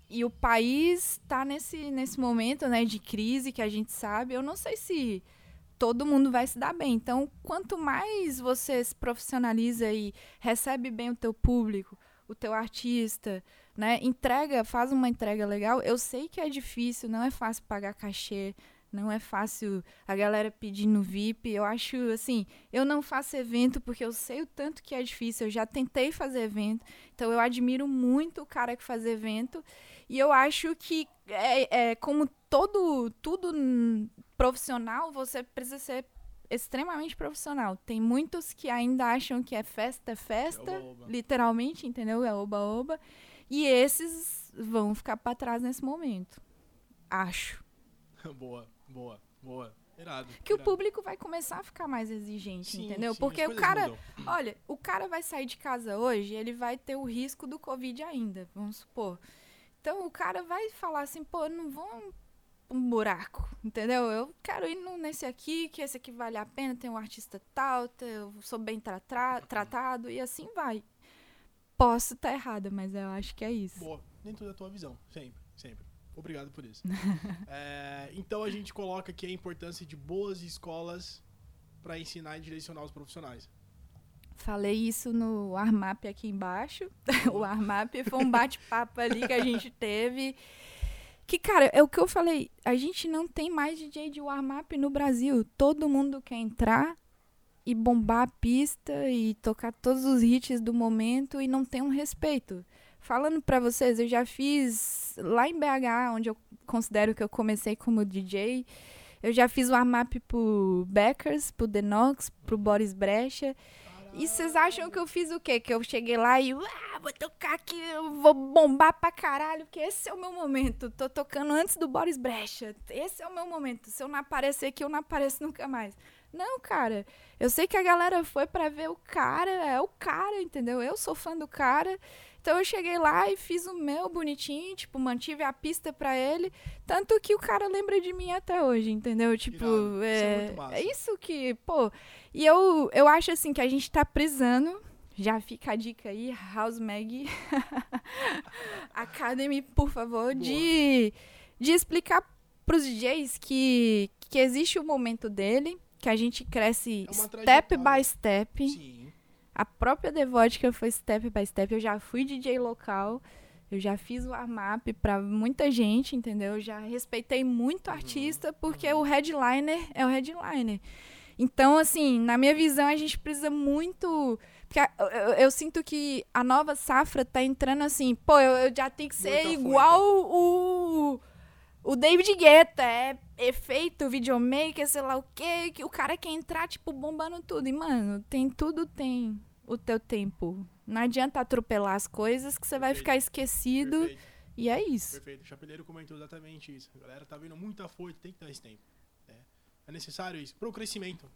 E o país está nesse, nesse momento né, de crise que a gente sabe. Eu não sei se todo mundo vai se dar bem. Então, quanto mais você se profissionaliza e recebe bem o teu público, o teu artista, né, entrega, faz uma entrega legal. Eu sei que é difícil, não é fácil pagar cachê, não é fácil a galera pedir no VIP. Eu acho assim, eu não faço evento porque eu sei o tanto que é difícil. Eu já tentei fazer evento, então eu admiro muito o cara que faz evento. E eu acho que é, é como todo tudo profissional, você precisa ser extremamente profissional. Tem muitos que ainda acham que é festa, é festa, é oba, oba. literalmente, entendeu? É oba-oba. E esses vão ficar para trás nesse momento. Acho. Boa. Boa, boa. Irado, que irado. o público vai começar a ficar mais exigente, sim, entendeu? Sim, Porque o cara, mudam. olha, o cara vai sair de casa hoje, ele vai ter o risco do Covid ainda, vamos supor. Então o cara vai falar assim, pô, não vou um buraco, entendeu? Eu quero ir nesse aqui, que esse aqui vale a pena, tem um artista tal, eu sou bem tra tra tratado e assim vai. Posso estar tá errada, mas eu acho que é isso. Boa, dentro da tua visão, sempre, sempre. Obrigado por isso. é, então a gente coloca aqui a importância de boas escolas para ensinar e direcionar os profissionais. Falei isso no Armap aqui embaixo. o Armap foi um bate-papo ali que a gente teve. Que, cara, é o que eu falei. A gente não tem mais DJ de Warmap no Brasil. Todo mundo quer entrar e bombar a pista e tocar todos os hits do momento e não tem um respeito. Falando para vocês, eu já fiz lá em BH, onde eu considero que eu comecei como DJ. Eu já fiz o Armap pro Beckers, pro Denox, pro Boris Brecha. E vocês acham que eu fiz o quê? Que eu cheguei lá e ah, vou tocar aqui, vou bombar pra caralho, porque esse é o meu momento. Tô tocando antes do Boris Brecha. Esse é o meu momento. Se eu não aparecer aqui, eu não apareço nunca mais. Não, cara. Eu sei que a galera foi para ver o cara, é o cara, entendeu? Eu sou fã do cara. Então eu cheguei lá e fiz o meu bonitinho, tipo, mantive a pista para ele, tanto que o cara lembra de mim até hoje, entendeu? Tipo, é, isso é, é, isso que, pô. E eu, eu acho assim que a gente tá prisando. Já fica a dica aí, House Mag Academy, por favor, de, de explicar pros DJs que, que existe o momento dele, que a gente cresce é step by step. Sim a própria Devodka foi step by step. Eu já fui DJ local, eu já fiz o warm-up pra muita gente, entendeu? Eu já respeitei muito artista, porque o headliner é o headliner. Então, assim, na minha visão, a gente precisa muito. Porque eu, eu, eu sinto que a nova safra tá entrando assim, pô, eu, eu já tenho que ser Muita igual o, o David Guetta. É efeito, videomaker, sei lá o quê. Que o cara quer entrar, tipo, bombando tudo. E, mano, tem tudo, tem o teu tempo. Não adianta atropelar as coisas que você vai ficar esquecido. Perfeito. E é isso. Perfeito. O Chapeleiro comentou exatamente isso. A galera tá vendo muito afoito, tem que dar esse tempo. É, é necessário isso. Pro crescimento.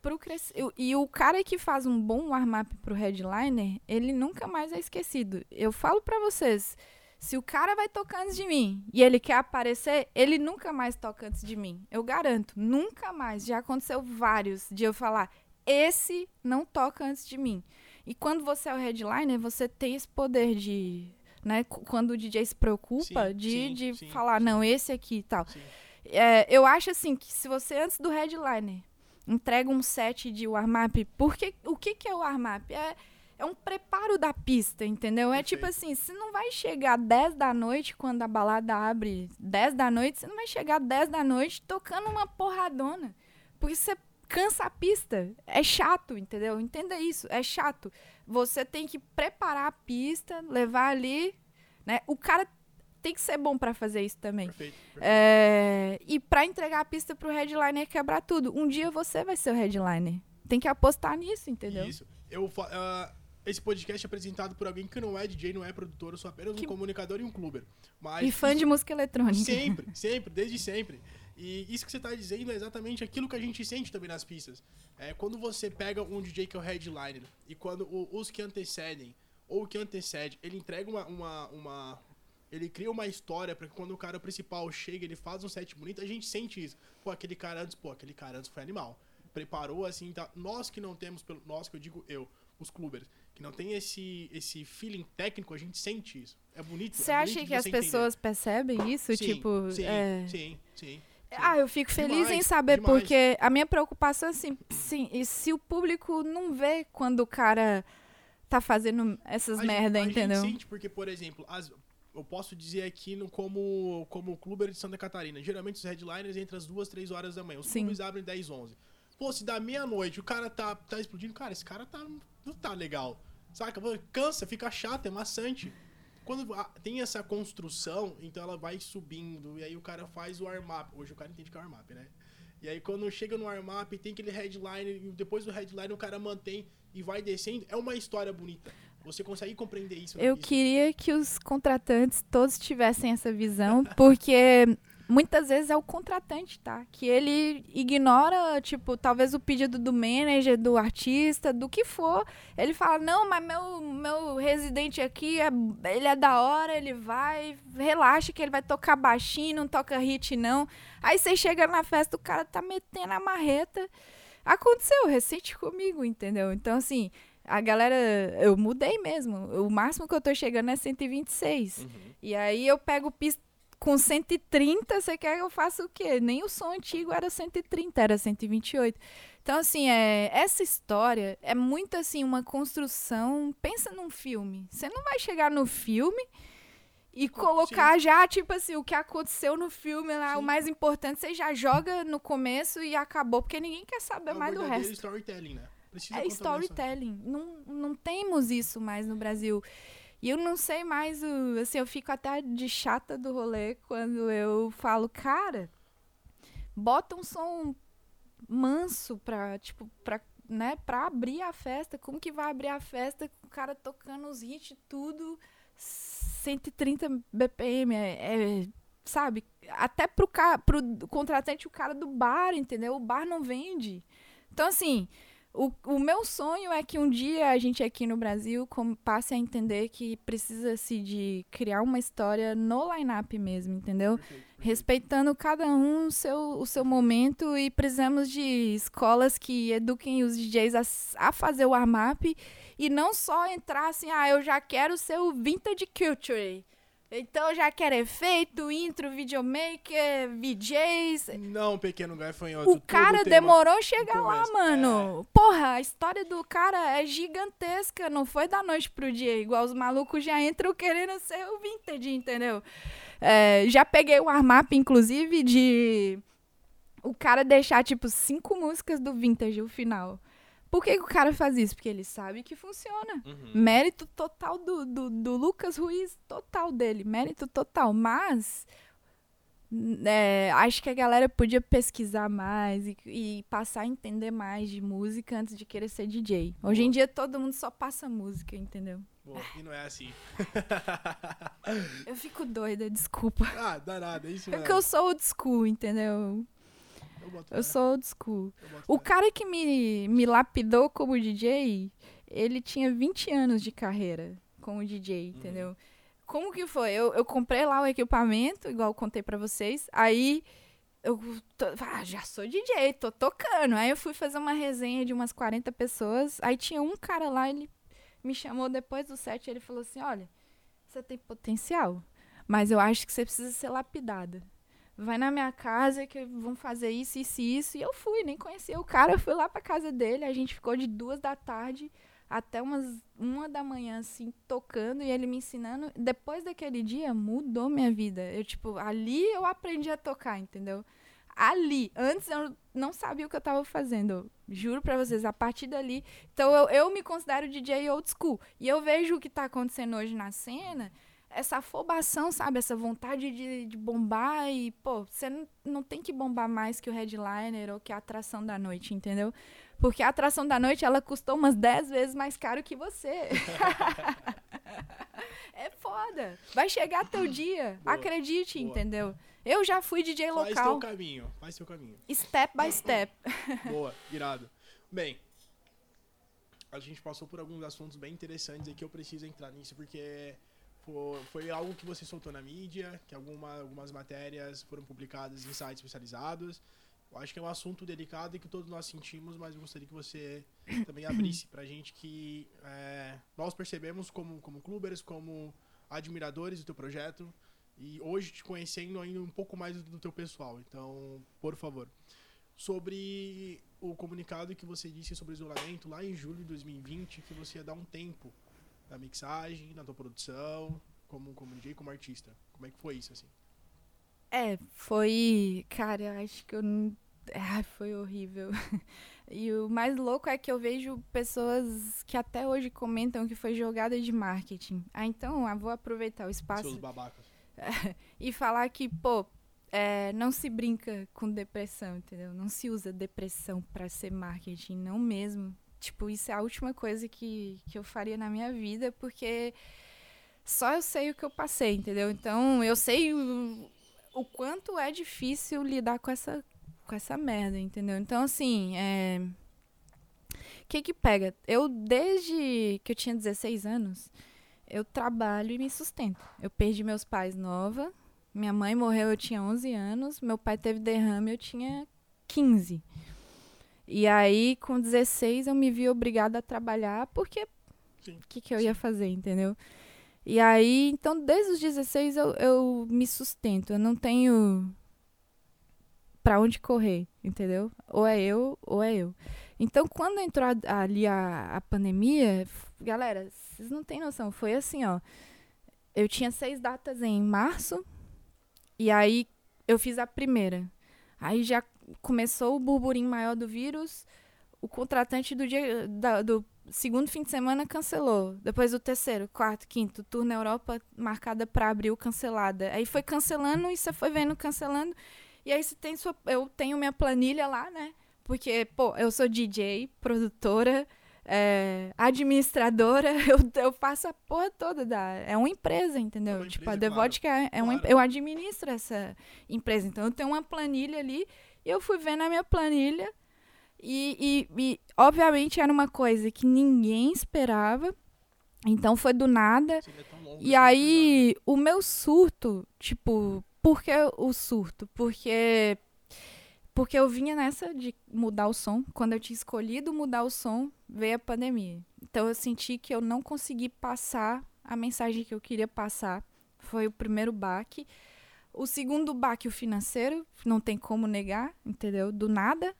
Pro cresc... E o cara que faz um bom warm-up pro headliner, ele nunca mais é esquecido. Eu falo para vocês, se o cara vai tocar antes de mim e ele quer aparecer, ele nunca mais toca antes de mim. Eu garanto, nunca mais. Já aconteceu vários de eu falar, esse não toca antes de mim. E quando você é o headliner, você tem esse poder de. Né, quando o DJ se preocupa sim, de, sim, de sim, falar, não, esse aqui e tal. É, eu acho assim que se você, antes do headliner, entrega um set de warm-up, porque o que, que é o warm-up? É, é um preparo da pista, entendeu? É tipo assim, você não vai chegar 10 da noite quando a balada abre 10 da noite, você não vai chegar 10 da noite tocando uma porradona. Porque você cansa a pista. É chato, entendeu? Entenda isso, é chato. Você tem que preparar a pista, levar ali, né? O cara tem que ser bom para fazer isso também. Perfeito, perfeito. É, e para entregar a pista pro headliner quebrar tudo. Um dia você vai ser o headliner. Tem que apostar nisso, entendeu? Isso. Eu, uh, esse podcast é apresentado por alguém que não é DJ, não é produtor, eu sou apenas que... um comunicador e um cluber. Mas e fã de música eletrônica. Sempre, sempre, desde sempre. E isso que você está dizendo é exatamente aquilo que a gente sente também nas pistas. É quando você pega um DJ que é o headliner e quando o, os que antecedem ou o que antecede, ele entrega uma, uma, uma ele cria uma história para que quando o cara principal chega, ele faz um set bonito, a gente sente isso. Pô, aquele cara antes, pô, aquele cara antes foi animal. Preparou assim, tá? Nós que não temos, pelo nós que eu digo eu, os clubers, que não tem esse esse feeling técnico, a gente sente isso. É bonito. Você é acha que as pessoas percebem isso? Sim, tipo, sim, é... sim, sim. Ah, eu fico feliz demais, em saber, demais. porque a minha preocupação é assim, sim, e se o público não vê quando o cara tá fazendo essas a merda, gente, entendeu? A gente sente porque, por exemplo, as, eu posso dizer aqui no, como, como clube de Santa Catarina, geralmente os headliners entram às duas, três horas da manhã, os sim. clubes abrem 10, 11. Pô, se dá meia-noite, o cara tá, tá explodindo, cara, esse cara tá, não tá legal. Saca? Cansa, fica chato, é maçante quando tem essa construção, então ela vai subindo, e aí o cara faz o arm-up. Hoje o cara entende que é arm-up, né? E aí quando chega no arm-up, tem aquele headline, e depois do headline o cara mantém e vai descendo. É uma história bonita. Você consegue compreender isso? Eu queria que os contratantes todos tivessem essa visão, porque muitas vezes é o contratante, tá? Que ele ignora, tipo, talvez o pedido do manager, do artista, do que for. Ele fala, não, mas meu, meu residente aqui, é, ele é da hora, ele vai, relaxa que ele vai tocar baixinho, não toca hit não. Aí você chega na festa, o cara tá metendo a marreta. Aconteceu recente comigo, entendeu? Então, assim, a galera, eu mudei mesmo. O máximo que eu tô chegando é 126. Uhum. E aí eu pego pista com 130, você quer que eu faça o quê? Nem o som antigo era 130, era 128. Então, assim, é, essa história é muito assim, uma construção. Pensa num filme. Você não vai chegar no filme e colocar Sim. já, tipo assim, o que aconteceu no filme lá, Sim. o mais importante, você já joga no começo e acabou, porque ninguém quer saber é mais do resto. storytelling, né? Precisa é storytelling. Não, não temos isso mais no Brasil. E eu não sei mais o. Assim, eu fico até de chata do rolê quando eu falo, cara, bota um som manso pra, tipo, pra, né, pra abrir a festa. Como que vai abrir a festa com o cara tocando os hits tudo 130 BPM? É, é, sabe? Até pro, ca pro contratante, o cara do bar, entendeu? O bar não vende. Então, assim, o, o meu sonho é que um dia a gente aqui no Brasil passe a entender que precisa-se de criar uma história no line-up mesmo, entendeu? Perfeito, perfeito. Respeitando cada um o seu, o seu momento e precisamos de escolas que eduquem os DJs a, a fazer o warm-up e não só entrar assim, ah, eu já quero ser o Vintage Culture. Então já quer efeito, intro, videomaker, VJs. Não, pequeno gafanhoto. O cara demorou a chegar lá, mano. É. Porra, a história do cara é gigantesca. Não foi da noite pro dia. Igual os malucos já entram querendo ser o vintage, entendeu? É, já peguei o armap, inclusive, de o cara deixar, tipo, cinco músicas do vintage o final. Por que, que, o cara faz isso? Porque ele sabe que funciona. Uhum. Mérito total do, do, do, Lucas Ruiz, total dele. Mérito total. Mas é, acho que a galera podia pesquisar mais e, e, passar a entender mais de música antes de querer ser DJ. Hoje Boa. em dia todo mundo só passa música, entendeu? Boa, e não é assim. eu fico doida, desculpa. Ah, dá nada, é isso É porque eu sou old school, entendeu? Eu, sou old school. O cara que me, me lapidou como DJ, ele tinha 20 anos de carreira como DJ, uhum. entendeu? Como que foi? Eu, eu comprei lá o equipamento, igual eu contei para vocês. Aí eu tô, ah, já sou DJ, tô tocando. Aí eu fui fazer uma resenha de umas 40 pessoas. Aí tinha um cara lá, ele me chamou depois do set, ele falou assim: "Olha, você tem potencial, mas eu acho que você precisa ser lapidada vai na minha casa que vão fazer isso, isso e isso. E eu fui, nem conhecia o cara, eu fui lá pra casa dele, a gente ficou de duas da tarde até umas uma da manhã, assim, tocando e ele me ensinando. Depois daquele dia, mudou minha vida. Eu, tipo, ali eu aprendi a tocar, entendeu? Ali. Antes eu não sabia o que eu tava fazendo. Juro pra vocês, a partir dali. Então eu, eu me considero DJ old school. E eu vejo o que tá acontecendo hoje na cena essa afobação, sabe? Essa vontade de, de bombar e, pô, você não, não tem que bombar mais que o headliner ou que a atração da noite, entendeu? Porque a atração da noite, ela custou umas 10 vezes mais caro que você. é foda. Vai chegar teu dia. Boa, Acredite, boa. entendeu? Eu já fui DJ faz local. Faz teu caminho. Faz teu caminho. Step by step. Boa, irado. Bem, a gente passou por alguns assuntos bem interessantes e que eu preciso entrar nisso porque foi, foi algo que você soltou na mídia, que alguma, algumas matérias foram publicadas em sites especializados. Eu acho que é um assunto delicado e que todos nós sentimos, mas eu gostaria que você também abrisse pra gente que é, nós percebemos como, como clubers, como admiradores do teu projeto e hoje te conhecendo ainda um pouco mais do teu pessoal. Então, por favor, sobre o comunicado que você disse sobre isolamento lá em julho de 2020, que você ia dar um tempo na mixagem, na tua produção, como, como DJ, como artista? Como é que foi isso, assim? É, foi. Cara, acho que eu não. Ah, foi horrível. E o mais louco é que eu vejo pessoas que até hoje comentam que foi jogada de marketing. Ah, então eu vou aproveitar o espaço. Seus babacas. e falar que, pô, é, não se brinca com depressão, entendeu? Não se usa depressão para ser marketing, não mesmo. Tipo, isso é a última coisa que, que eu faria na minha vida, porque só eu sei o que eu passei, entendeu? Então, eu sei o, o quanto é difícil lidar com essa, com essa merda, entendeu? Então, assim, é. O que que pega? Eu, desde que eu tinha 16 anos, eu trabalho e me sustento. Eu perdi meus pais nova, minha mãe morreu, eu tinha 11 anos, meu pai teve derrame, eu tinha 15. E aí, com 16, eu me vi obrigada a trabalhar, porque o que, que eu ia fazer, entendeu? E aí, então, desde os 16 eu, eu me sustento. Eu não tenho pra onde correr, entendeu? Ou é eu, ou é eu. Então, quando entrou a- ali a, a pandemia, galera, vocês não têm noção. Foi assim, ó. Eu tinha seis datas em março, e aí eu fiz a primeira. Aí já começou o burburinho maior do vírus. O contratante do dia da- do segundo fim de semana cancelou. Depois o terceiro, quarto, quinto, tour na Europa marcada para abril cancelada. Aí foi cancelando e você foi vendo cancelando. E aí você tem sua eu tenho minha planilha lá, né? Porque, pô, eu sou DJ, produtora, é, administradora, eu, eu faço a porra toda da. É uma empresa, entendeu? É uma tipo, a empresa, The claro. Vodka é, é uma, Claro. eu administro essa empresa. Então eu tenho uma planilha ali e eu fui vendo a minha planilha. E, e, e, obviamente era uma coisa que ninguém esperava. Então foi do nada. Longo E assim, aí, o meu surto, tipo, por que o surto? Porque porque eu vinha nessa de mudar o som. Quando eu tinha escolhido mudar o som, veio a pandemia. Então eu senti que eu não consegui passar a mensagem que eu queria passar. Foi o primeiro baque. O segundo baque, o financeiro, não tem como negar, entendeu? Do nada.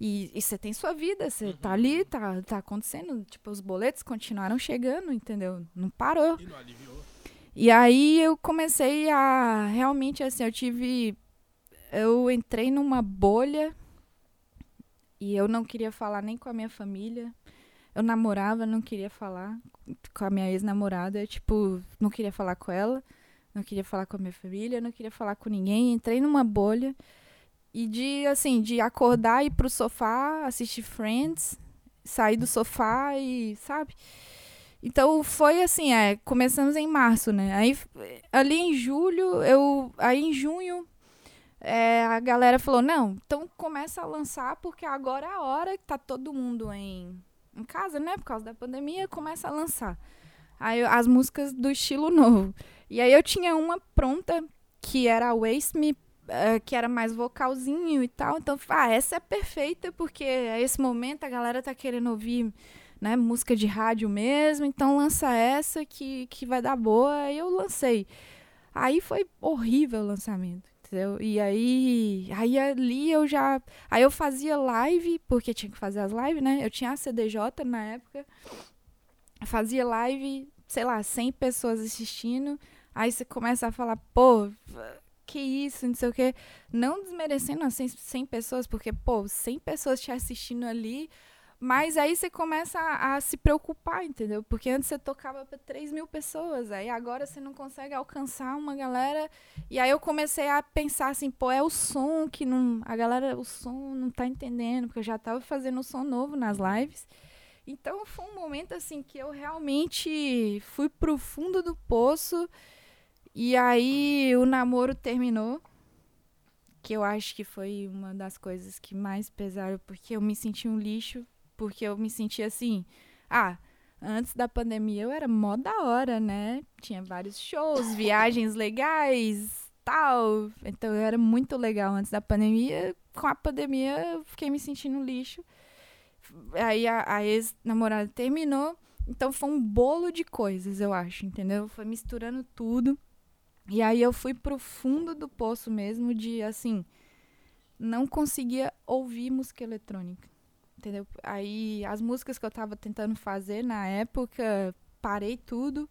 E você tem sua vida, você tá ali, tá, tá acontecendo. Tipo, os boletos continuaram chegando, entendeu? Não parou. E não aliviou. E aí eu comecei a realmente assim, eu tive eu entrei numa bolha e eu não queria falar nem com a minha família. Eu namorava, não queria falar com a minha ex-namorada, tipo, não queria falar com ela, não queria falar com a minha família, não queria falar com ninguém. Entrei numa bolha e de assim, de acordar ir pro sofá, assistir Friends, sair do sofá e, sabe? Então foi assim, é, começamos em março, né? Aí ali em julho, eu. Aí em junho, é, a galera falou, não, então começa a lançar, porque agora é a hora que tá todo mundo em, em casa, né? Por causa da pandemia, começa a lançar. Aí as músicas do estilo novo. E aí eu tinha uma pronta, que era a Waste Me, eh, que era mais vocalzinho e tal. Então, ah, essa é perfeita, porque a esse momento a galera tá querendo ouvir né, música de rádio mesmo, então lança essa que, que vai dar boa. Aí eu lancei. Aí foi horrível o lançamento, entendeu? E aí, aí ali eu já. Aí eu fazia live, porque tinha que fazer as lives, né? Eu tinha a CDJ na época. Fazia live, sei lá, 100 pessoas assistindo. Aí você começa a falar, pô, que isso, não sei o quê. Não desmerecendo as 100, 100 pessoas, porque, pô, 100 pessoas te assistindo ali. Mas aí você começa a, a se preocupar, entendeu? Porque antes você tocava para 3 mil pessoas, aí agora você não consegue alcançar uma galera. E aí eu comecei a pensar assim, pô, é o som que não. A galera, o som não tá entendendo, porque eu já tava fazendo um som novo nas lives. Então foi um momento assim que eu realmente fui pro fundo do poço. E aí o namoro terminou. Que eu acho que foi uma das coisas que mais pesaram, porque eu me senti um lixo porque eu me senti assim, ah, antes da pandemia eu era mó da hora, né? Tinha vários shows, viagens legais, tal. Então eu era muito legal antes da pandemia. Com a pandemia eu fiquei me sentindo um lixo. Aí a, a ex-namorada terminou. Então foi um bolo de coisas, eu acho, entendeu? Foi misturando tudo. E aí eu fui pro fundo do poço mesmo de assim, não conseguia ouvir música eletrônica entendeu? Aí as músicas que eu tava tentando fazer na época, parei tudo.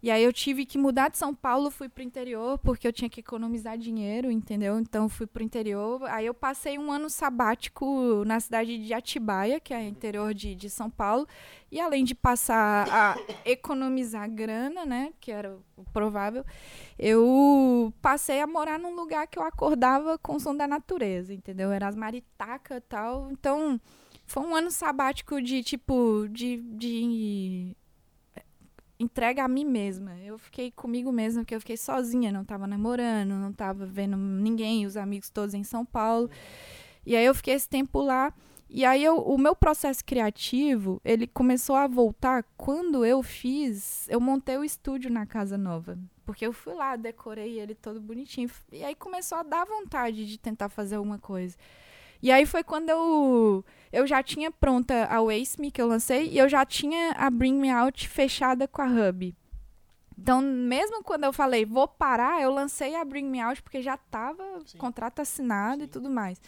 E aí eu tive que mudar de São Paulo, fui pro interior, porque eu tinha que economizar dinheiro, entendeu? Então fui pro interior. Aí eu passei um ano sabático na cidade de Atibaia, que é interior de, de São Paulo. E além de passar a economizar grana, né? Que era o provável, eu passei a morar num lugar que eu acordava com o som da natureza, entendeu? Era as maritacas e tal. Então, foi um ano sabático de, tipo, de, de entrega a mim mesma. Eu fiquei comigo mesma, porque eu fiquei sozinha, não tava namorando, não tava vendo ninguém, os amigos todos em São Paulo. E aí eu fiquei esse tempo lá. E aí eu, o meu processo criativo, ele começou a voltar quando eu fiz, eu montei o estúdio na casa nova. Porque eu fui lá, decorei ele todo bonitinho. E aí começou a dar vontade de tentar fazer alguma coisa. E aí foi quando eu eu já tinha pronta a Waste Me que eu lancei e eu já tinha a Bring Me Out fechada com a Hub. Então, mesmo quando eu falei vou parar, eu lancei a Bring Me Out porque já tava Sim. contrato assinado e Sim. tudo mais.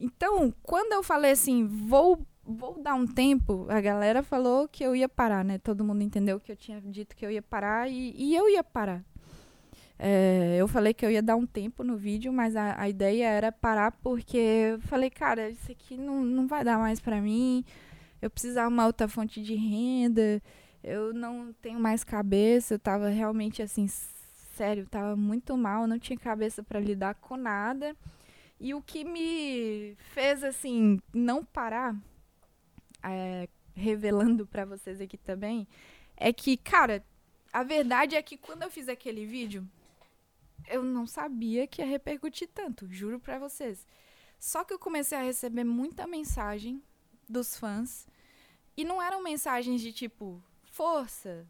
Então, quando eu falei assim, vou vou dar um tempo, a galera falou que eu ia parar, né? Todo mundo entendeu que eu tinha dito que eu ia parar e, e eu ia parar. É, eu falei que eu ia dar um tempo no vídeo, mas a, a ideia era parar porque eu falei, cara, isso aqui não, não vai dar mais pra mim. Eu precisava uma outra fonte de renda. Eu não tenho mais cabeça. Eu tava realmente assim, sério, tava muito mal. Não tinha cabeça pra lidar com nada. E o que me fez assim não parar, é, revelando pra vocês aqui também, é que, cara, a verdade é que quando eu fiz aquele vídeo, eu não sabia que ia repercutir tanto, juro pra vocês. Só que eu comecei a receber muita mensagem dos fãs. E não eram mensagens de tipo, força,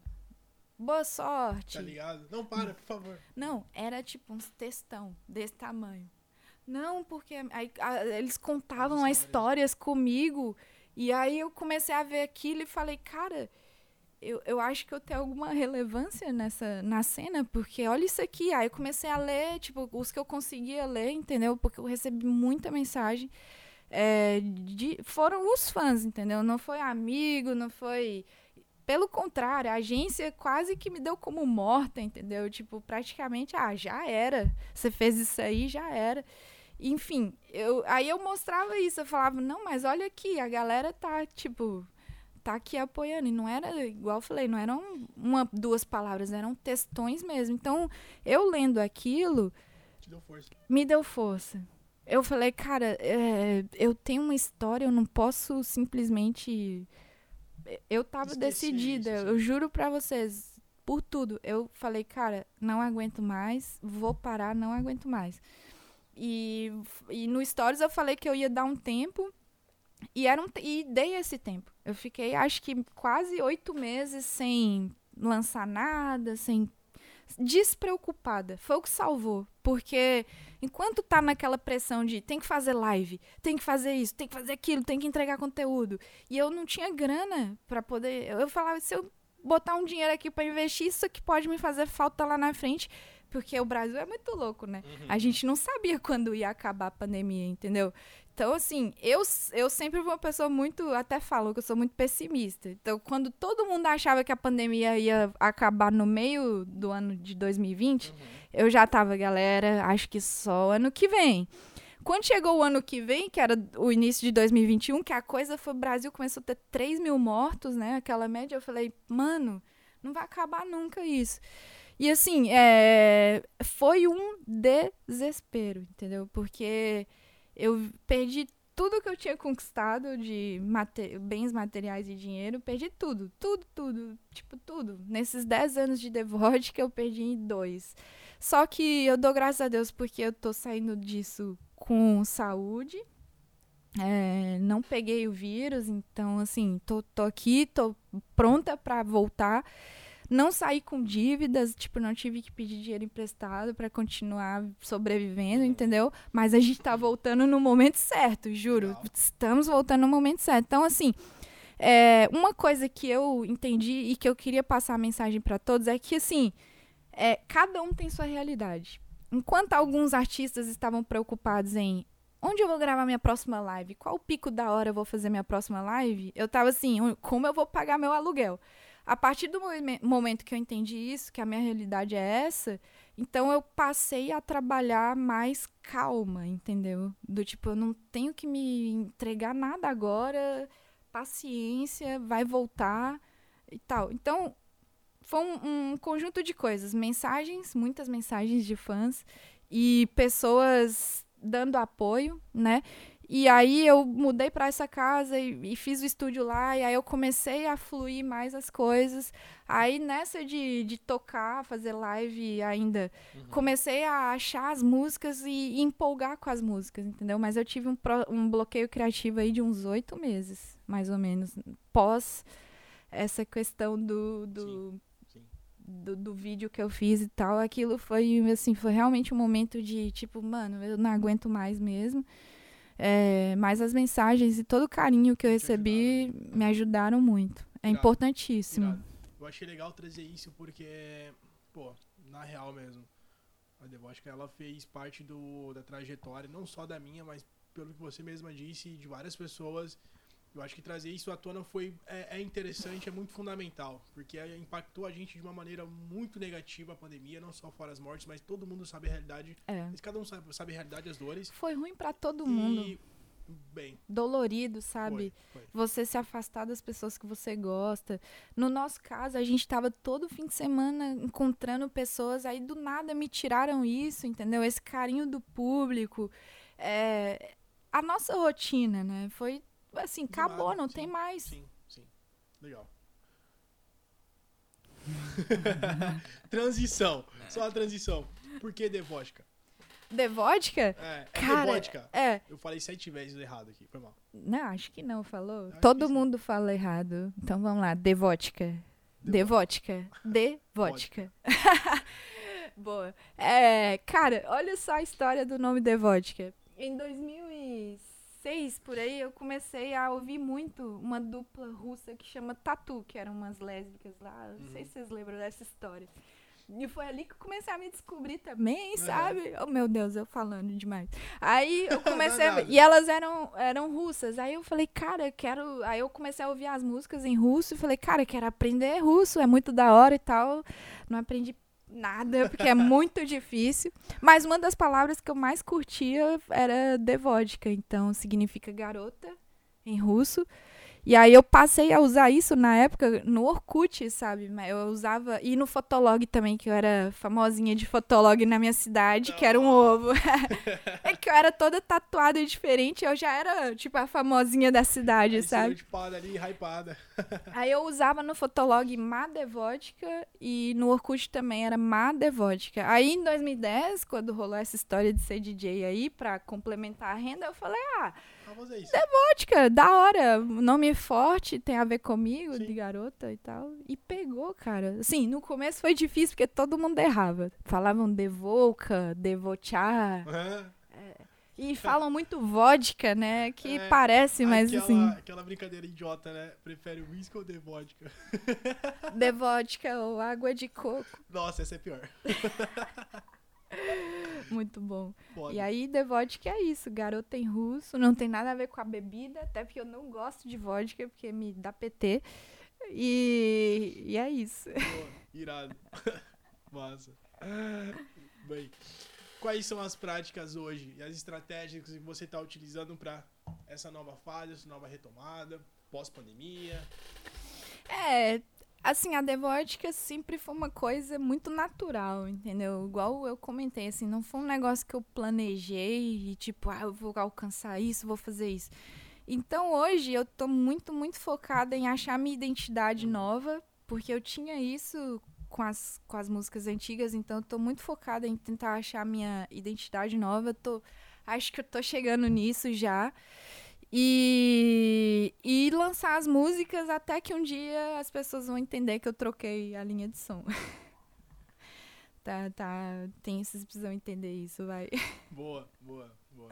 boa sorte. Tá ligado? Não, para, por favor. Não, era tipo uns textão desse tamanho. Não, porque aí, a- eles contavam As as histórias comigo. E aí eu comecei a ver aquilo e falei, cara, eu, eu acho que eu tenho alguma relevância nessa na cena, porque olha isso aqui. Aí eu comecei a ler, tipo, os que eu conseguia ler, entendeu? Porque eu recebi muita mensagem. é, de, foram os fãs, entendeu? Não foi amigo, não foi. Pelo contrário, a agência quase que me deu como morta, entendeu? Tipo, praticamente, ah, já era. Você fez isso aí, já era. Enfim, eu, aí eu mostrava isso, eu falava, não, mas olha aqui, a galera tá, tipo, tá aqui apoiando. E não era, igual eu falei, não eram uma, duas palavras, eram textões mesmo. Então, eu lendo aquilo, deu me deu força. Eu falei, cara, é, eu tenho uma história, eu não posso simplesmente. Eu tava Esquecer decidida, isso, eu juro pra vocês, por tudo. Eu falei, cara, não aguento mais, vou parar, não aguento mais. E, e no Stories eu falei que eu ia dar um tempo. E, era um, e dei esse tempo. Eu fiquei, acho que, quase oito meses sem lançar nada, sem despreocupada. Foi o que salvou. Porque enquanto tá naquela pressão de tem que fazer live, tem que fazer isso, tem que fazer aquilo, tem que entregar conteúdo. E eu não tinha grana pra poder. Eu falava, se eu botar um dinheiro aqui pra investir, isso que pode me fazer falta lá na frente. Porque o Brasil é muito louco, né? A gente não sabia quando ia acabar a pandemia, entendeu? Então, assim, eu, eu sempre fui uma pessoa muito. Até falo que eu sou muito pessimista. Então, quando todo mundo achava que a pandemia ia acabar no meio do ano de 2020, eu já tava, galera, acho que só ano que vem. Quando chegou o ano que vem, que era o início de 2021, que a coisa foi. O Brasil começou a ter 3 mil mortos, né? Aquela média, eu falei, mano, não vai acabar nunca isso. E assim, é, foi um desespero, entendeu? Porque eu perdi tudo que eu tinha conquistado de mate- bens materiais e dinheiro, perdi tudo, tudo, tudo, tipo tudo. Nesses 10 anos de The Vodka, eu perdi em dois. Só que eu dou graças a Deus porque eu tô saindo disso com saúde. É, não peguei o vírus, então assim, tô, tô aqui, tô pronta pra voltar. Não saí com dívidas, tipo, não tive que pedir dinheiro emprestado pra continuar sobrevivendo, entendeu? Mas a gente tá voltando no momento certo, juro. Estamos voltando no momento certo. Então, assim, é, uma coisa que eu entendi e que eu queria passar a mensagem pra todos é que, assim, é, cada um tem sua realidade. Enquanto alguns artistas estavam preocupados em onde eu vou gravar minha próxima live, qual o pico da hora eu vou fazer minha próxima live, eu tava assim, "Um, como eu vou pagar meu aluguel? A partir do momento que eu entendi isso, que a minha realidade é essa, então eu passei a trabalhar mais calma, entendeu? Do tipo, eu não tenho que me entregar nada agora, paciência, vai voltar e tal. Então, foi um, um conjunto de coisas, mensagens, muitas mensagens de fãs e pessoas dando apoio, né? E aí eu mudei para essa casa e, e fiz o estúdio lá, e aí eu comecei a fluir mais as coisas. Aí nessa de, de tocar, fazer live ainda, comecei a achar as músicas e, e empolgar com as músicas, entendeu? Mas eu tive um, pro- um bloqueio criativo aí de uns oito meses, mais ou menos, pós essa questão do, do, Sim. do, do vídeo que eu fiz e tal. Aquilo foi, assim, foi realmente um momento de, tipo, mano, eu não aguento mais mesmo. É, mas as mensagens e todo o carinho que eu recebi me ajudaram muito. É Irado. importantíssimo. Irado. Eu achei legal trazer isso porque pô, na real mesmo, a Devótica, ela fez parte do, da trajetória, não só da minha, mas pelo que você mesma disse, de várias pessoas. Eu acho que trazer isso à tona foi, é, é interessante, é muito fundamental, porque impactou a gente de uma maneira muito negativa a pandemia, não só fora as mortes, mas todo mundo sabe a realidade. É. Cada um sabe, sabe a realidade das dores. Foi ruim para todo mundo. E, bem, Dolorido, sabe? foi, foi. Você se afastar das pessoas que você gosta. No nosso caso, a gente tava todo fim de semana encontrando pessoas, aí do nada me tiraram isso, entendeu? Esse carinho do público. É, a nossa rotina, né? Foi assim, Do acabou, nada, não sim, tem mais. Sim, sim. Legal. transição. Só a transição. Por que Devótica? De vodka? É, é Cara, Devótica. É, Eu falei sete vezes errado aqui, foi mal. não, acho que não, falou. Acho Todo que sim. mundo fala errado. Então vamos lá, de vodka. De vodka. De vodka. Boa. É, cara, olha só a história do nome de vodka. Em 2006, por aí, eu comecei a ouvir muito uma dupla russa que chama Tatu, que eram umas lésbicas lá. Não sei Uhum. se vocês lembram dessa história. E foi ali que eu comecei a me descobrir também, Uhum. sabe? Oh, meu Deus, eu falando demais. Aí eu comecei a... E elas eram, eram russas. Aí eu falei, cara, eu quero... Aí eu comecei a ouvir as músicas em russo e falei, cara, eu quero aprender russo, é muito da hora e tal. Não aprendi nada, porque é muito difícil. Mas uma das palavras que eu mais curtia era devodka, então significa garota em russo. E aí eu passei a usar isso na época no Orkut, sabe? Eu usava e no Fotolog também, que eu era famosinha de Fotolog na minha cidade, que era um ovo. é que eu era toda tatuada e diferente, eu já era tipo a famosinha da cidade, Aí sabe? estereotipada ali, hypada. Aí eu usava no Fotolog Madevodka e no Orkut também era Madevodka. Aí em 2010, quando rolou essa história de ser DJ aí, pra complementar a renda, eu falei, ah, Vamos fazer isso. vodka, da hora, nome forte, tem a ver comigo, Sim. de garota e tal. E pegou, cara. Assim, no começo foi difícil porque todo mundo errava. Falavam devoca, devochar. Aham. E falam muito vodka, né? Que É, parece, mas aquela, assim, Aquela brincadeira idiota, né? Prefere whisky ou de vodka? devodka ou água de coco. Nossa, essa é pior. Muito bom. Foda. E aí, The Vodka é isso, garota em russo, não tem nada a ver com a bebida, até porque eu não gosto de vodka, porque me dá PT. E, e é isso. Boa, irado. Massa. Bem, quais são as práticas hoje e as estratégias que você está utilizando para essa nova fase, essa nova retomada, pós-pandemia? É, assim, a Vodka sempre foi uma coisa muito natural, entendeu? Igual eu comentei, assim, não foi um negócio que eu planejei e tipo, ah, eu vou alcançar isso, vou fazer isso. Então hoje eu tô muito, muito focada em achar minha identidade nova, porque eu tinha isso com as, com as músicas antigas, então eu tô muito focada em tentar achar minha identidade nova. Eu tô, acho que eu tô chegando nisso já. E, e lançar as músicas até que um dia as pessoas vão entender que eu troquei a linha de som. tá, tá. Tem, vocês precisam entender isso, vai. Boa, boa, boa.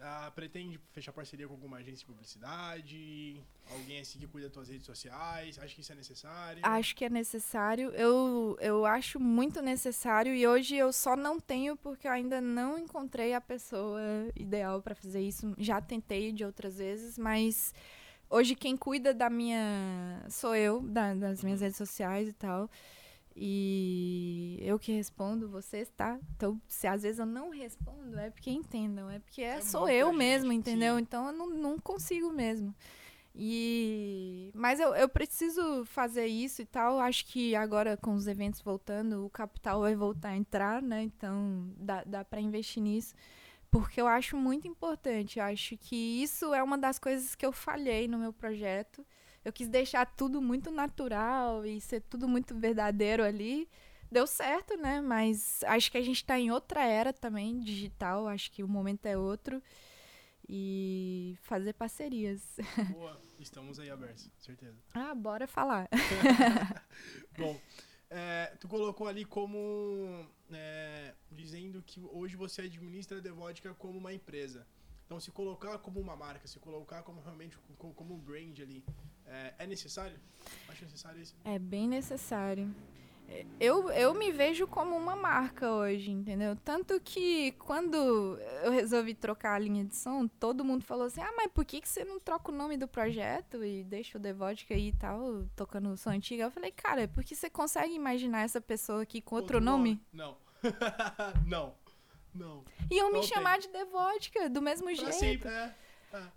Ah, pretende fechar parceria com alguma agência de publicidade? Alguém assim que cuida das tuas redes sociais? Acha que isso é necessário? Acho que é necessário. Eu, eu acho muito necessário e hoje eu só não tenho porque eu ainda não encontrei a pessoa ideal para fazer isso. Já tentei de outras vezes, mas hoje quem cuida da minha sou eu, da- das minhas redes sociais e tal. E eu que respondo vocês, tá? Então, se às vezes eu não respondo, é porque entendam, é porque é, sou eu mesmo, entendeu? Então eu não, não consigo mesmo. E mas eu, eu preciso fazer isso e tal. Acho que agora com os eventos voltando, o capital vai voltar a entrar, né? Então dá, dá para investir nisso. Porque eu acho muito importante. Eu acho que isso é uma das coisas que eu falhei no meu projeto. Eu quis deixar tudo muito natural e ser tudo muito verdadeiro ali. Deu certo, né? Mas acho que a gente tá em outra era também, digital. Acho que o momento é outro. E fazer parcerias. Boa, estamos aí abertos, certeza. Ah, bora falar. Bom, é, tu colocou ali como é, dizendo que hoje você administra a Devodka como uma empresa. Então, se colocar como uma marca, se colocar como realmente como, um brand ali, é, é necessário? Acho necessário isso. É bem necessário. Eu, eu me vejo como uma marca hoje, entendeu? Tanto que quando eu resolvi trocar a linha de som, todo mundo falou assim: ah, mas por que, que você não troca o nome do projeto e deixa o The Vodka aí e tal, tocando som antigo? Eu falei, cara, é porque você consegue imaginar essa pessoa aqui com outro, outro nome? nome? Não. não. Não. E eu me chamar de Vodka, do mesmo pra jeito. Sempre, é.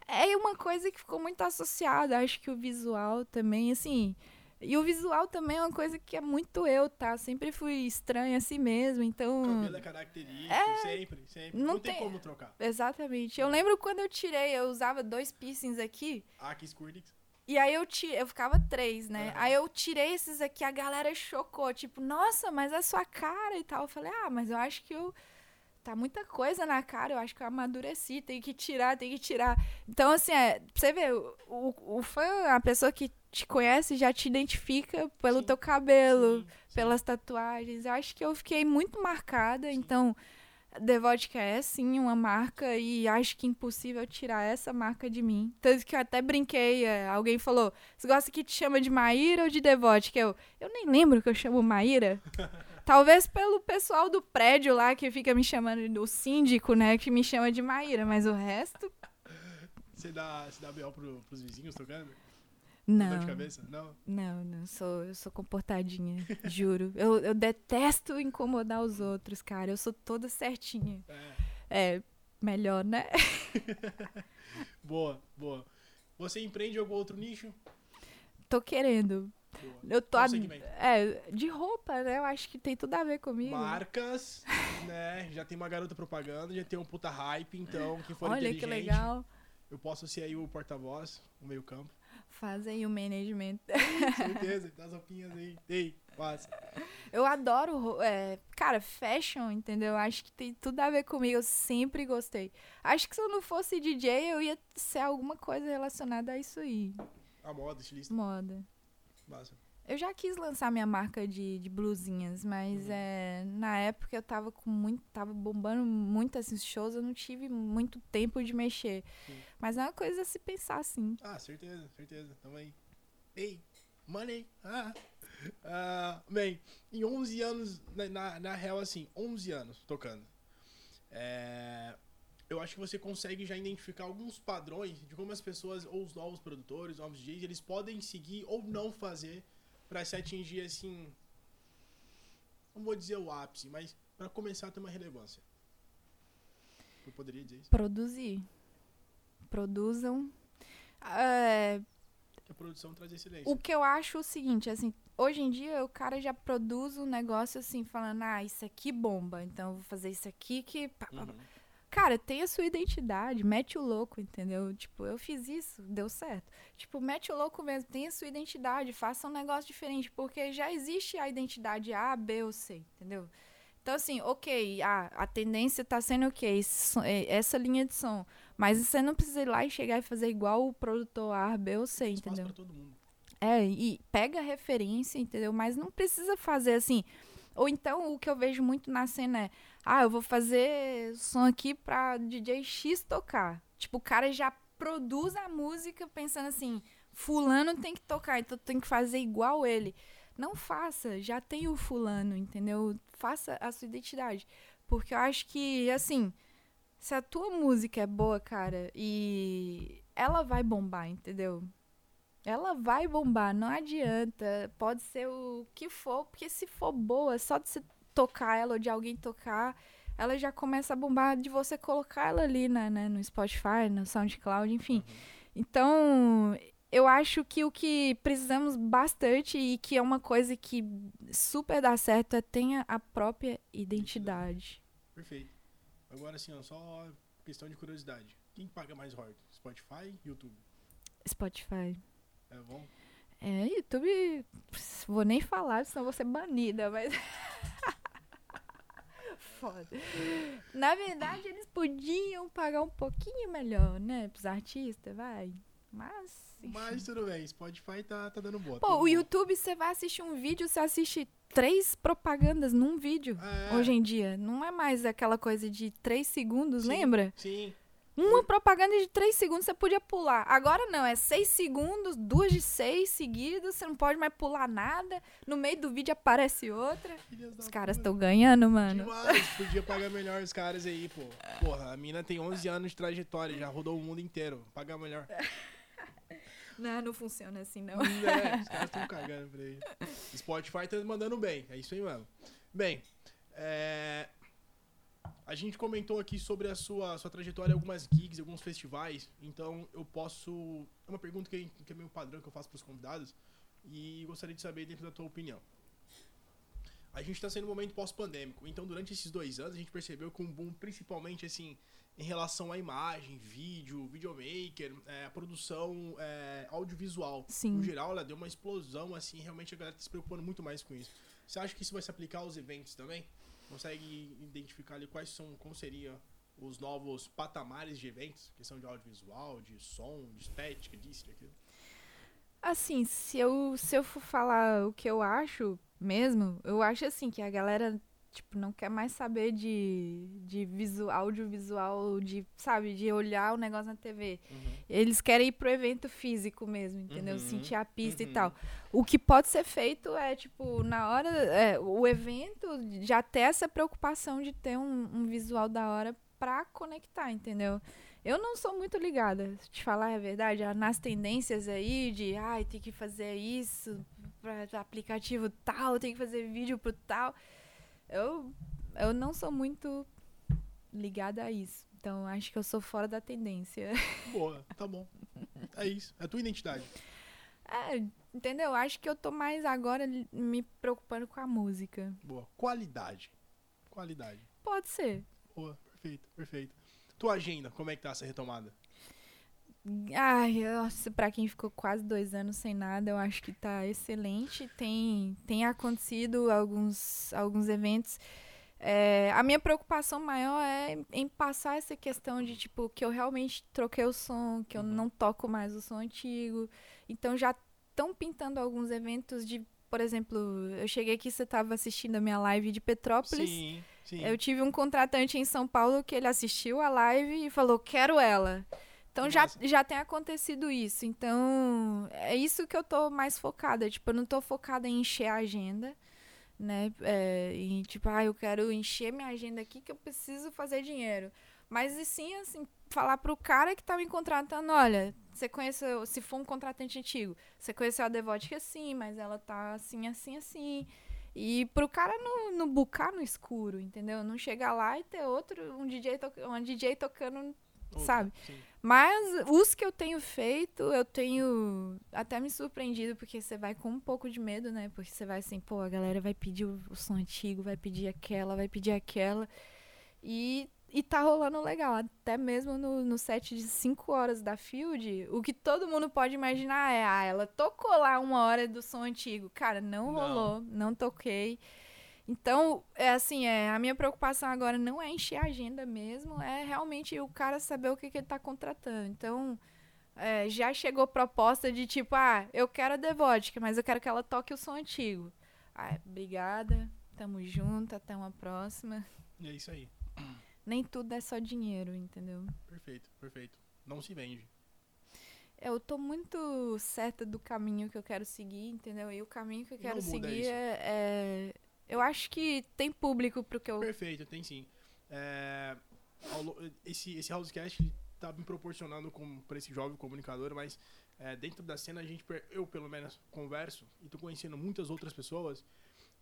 É. é uma coisa que ficou muito associada, acho que o visual também, assim. E o visual também é uma coisa que é muito eu, tá? Sempre fui estranha assim mesmo, então... Cabelo é característico, é... sempre, sempre. Não, não tem... tem... como trocar. Exatamente. Eu lembro quando eu tirei, eu usava dois piercings aqui. Ah, que Squirtix. E aí eu tirei, eu ficava três, né? É. Aí eu tirei esses aqui, a galera chocou, tipo, nossa, mas é sua cara e tal. Eu falei, ah, mas eu acho que eu tá muita coisa na cara, eu acho que eu amadureci, tem que tirar, tem que tirar. Então, assim, é, você o, o, o fã, a pessoa que te conhece já te identifica pelo sim. teu cabelo, sim, sim. pelas tatuagens. Eu acho que eu fiquei muito marcada, então The Vodka é sim uma marca e acho que é impossível tirar essa marca de mim. Tanto que eu até brinquei, é, alguém falou, você gosta que te chama de Maíra ou de The Vodka? Eu, eu nem lembro que eu chamo Maíra. Talvez pelo pessoal do prédio lá que fica me chamando, o síndico, né, que me chama de Maíra, mas o resto... Você dá, você dá B.O. Pro, pros vizinhos tocando? Não. de cabeça? Não? Não, não. Sou, eu sou comportadinha, juro. Eu, eu detesto incomodar os outros, cara. Eu sou toda certinha. É, é melhor, né? boa, boa. Você empreende algum outro nicho? Tô querendo. Eu tô. Ad... É, de roupa, né? Eu acho que tem tudo a ver comigo. Marcas, né? Já tem uma garota propaganda, já tem um puta hype, então, quem for Olha que legal. Eu posso ser aí o porta-voz, o meio-campo. Faz aí o management. Certeza, das roupinhas aí. Ei, passa. Eu adoro, é, cara, fashion, entendeu? Acho que tem tudo a ver comigo. Eu sempre gostei. Acho que se eu não fosse DJ, eu ia ser alguma coisa relacionada a isso aí. A moda, estilista. Moda. Massa. Eu já quis lançar minha marca de, de blusinhas, mas uhum. é, na época eu tava com muito. tava bombando muito esses shows, eu não tive muito tempo de mexer. Sim. Mas é uma coisa a se pensar, assim. Ah, certeza, certeza. Também. Ei, money! Ah! Uh, bem, em 11 anos, na, na, na, real, assim, 11 anos tocando. É, eu acho que você consegue já identificar alguns padrões de como as pessoas, ou os novos produtores, novos DJs, eles podem seguir ou não fazer para se atingir assim, não vou dizer o ápice, mas para começar a ter uma relevância. Eu poderia dizer isso? Produzir. Produzam. É... A produção traz excelência. O que eu acho é o seguinte, assim, hoje em dia o cara já produz um negócio assim, falando, ah, isso aqui bomba, então eu vou fazer isso aqui que. Uhum. Cara, tem a sua identidade, mete o louco, entendeu? Tipo, eu fiz isso, deu certo. Tipo, mete o louco mesmo, tem a sua identidade, faça um negócio diferente, porque já existe a identidade A, B ou C, entendeu? Então, assim, ok, a, a tendência tá sendo o quê? Essa linha de som. Mas você não precisa ir lá e chegar e fazer igual o produtor A, B ou C, entendeu? Pra todo mundo. É, e pega a referência, entendeu? Mas não precisa fazer assim. Ou então, o que eu vejo muito na cena é ah, eu vou fazer som aqui pra DJ X tocar. Tipo, o cara já produz a música pensando assim, fulano tem que tocar, então tem que fazer igual ele. Não faça, já tem o fulano, entendeu? Faça a sua identidade. Porque eu acho que, assim, se a tua música é boa, cara, e ela vai bombar, entendeu? Ela vai bombar, não adianta. Pode ser o que for, porque se for boa, só de você tocar ela ou de alguém tocar, ela já começa a bombar de você colocar ela ali né, né no Spotify, no SoundCloud, enfim. Uhum. Então, eu acho que o que precisamos bastante e que é uma coisa que super dá certo é tenha a própria identidade. Perfeito. Agora sim, só questão de curiosidade. Quem paga mais royalties? Spotify, YouTube? Spotify. É bom? É, YouTube, vou nem falar, senão vou ser banida, mas foda. Na verdade, eles podiam pagar um pouquinho melhor, né? Pros artistas, vai. Mas. Enfim. Mas tudo bem, Spotify tá, tá dando boa. Pô, tá o YouTube, você vai assistir um vídeo, você assiste três propagandas num vídeo. É. Hoje em dia. Não é mais aquela coisa de três segundos, sim, lembra? Sim. Uma propaganda de 3 segundos você podia pular. Agora não, é 6 segundos, duas de 6 seguidas, você não pode mais pular nada. No meio do vídeo aparece outra. Os caras estão ganhando, mano. Demais, podia pagar melhor os caras aí, pô. Porra, a mina tem 11 anos de trajetória, já rodou o mundo inteiro. Pagar melhor. Não, não funciona assim, não. É, os caras estão cagando pra aí. Spotify tá mandando bem, é isso aí mesmo. Bem, é, a gente comentou aqui sobre a sua, sua trajetória em algumas gigs, alguns festivais, então eu posso. É uma pergunta que, que é meio padrão que eu faço pros convidados e gostaria de saber dentro da tua opinião. A gente está sendo um momento pós-pandêmico, então durante esses dois anos a gente percebeu que um boom, principalmente assim, em relação à imagem, vídeo, videomaker, é, produção é, audiovisual. Sim. No geral, ela deu uma explosão, assim, realmente a galera tá se preocupando muito mais com isso. Você acha que isso vai se aplicar aos eventos também? Consegue identificar ali quais são, como seriam os novos patamares de eventos? Questão de audiovisual, de som, de estética, disso, daquilo. Assim, se eu, se eu for falar o que eu acho mesmo, eu acho assim que a galera, tipo, não quer mais saber de, de visual, audiovisual, de, sabe, de olhar o negócio na TV. Eles querem ir pro evento físico mesmo, entendeu? Uhum, Sentir a pista uhum. e tal. O que pode ser feito é, tipo, na hora, é, o evento já ter essa preocupação de ter um, um visual da hora pra conectar, entendeu? Eu não sou muito ligada, se te falar a verdade, ah, nas tendências aí de, ai, tem que fazer isso pra aplicativo tal, tem que fazer vídeo pro tal. Eu, eu não sou muito ligada a isso. Então, acho que eu sou fora da tendência. Boa, tá bom. É isso, é a tua identidade. É, entendeu? Acho que eu tô mais agora me preocupando com a música. Boa. Qualidade. Qualidade. Pode ser. Boa, perfeito, perfeito. Tua agenda, como é que tá essa retomada? Ai, nossa, pra quem ficou quase dois anos sem nada, eu acho que tá excelente. Tem, tem acontecido alguns, alguns eventos. É, a minha preocupação maior é em passar essa questão de, tipo, que eu realmente troquei o som, que eu Uhum. não toco mais o som antigo. Então já estão pintando alguns eventos de, por exemplo, eu cheguei aqui, você tava assistindo a minha live de Petrópolis. Sim, sim. Eu tive um contratante em São Paulo que ele assistiu a live e falou: quero ela. Então já, já tem acontecido isso. Então é isso que eu tô mais focada. Tipo, eu não tô focada em encher a agenda, né? É, em, tipo, ah, eu quero encher minha agenda aqui que eu preciso fazer dinheiro. Mas e sim, assim, falar pro cara que tá me contratando, olha, você conheceu, se for um contratante antigo, você conheceu a Devotica sim, mas ela tá assim, assim, assim. E pro cara não, não bucar no escuro, entendeu? Não chegar lá e ter outro, um DJ, to uma DJ tocando, Outra, sabe? sim. Mas os que eu tenho feito, eu tenho até me surpreendido, porque você vai com um pouco de medo, né? Porque você vai assim, pô, a galera vai pedir o, o som antigo, vai pedir aquela, vai pedir aquela. E, e tá rolando legal. Até mesmo no, no set de 5 horas da Field, o que todo mundo pode imaginar é, ah, ela tocou lá uma hora do som antigo. Cara, não Não. rolou, não toquei. Então, é assim, é, a minha preocupação agora não é encher a agenda mesmo, é realmente o cara saber o que, que ele tá contratando. Então, é, já chegou proposta de tipo, ah, eu quero a Devodka, mas eu quero que ela toque o som antigo. Ah, obrigada, tamo junto, até uma próxima. E é isso aí. Nem tudo é só dinheiro, entendeu? Perfeito, perfeito. Não se vende. Eu tô muito certa do caminho que eu quero seguir, entendeu? E o caminho que eu quero seguir é, é- Eu acho que tem público pro que eu. Perfeito, tem sim. É, esse, esse Housecast tá me proporcionando com, pra esse jovem comunicador, mas é, dentro da cena a gente, eu pelo menos, converso e tô conhecendo muitas outras pessoas.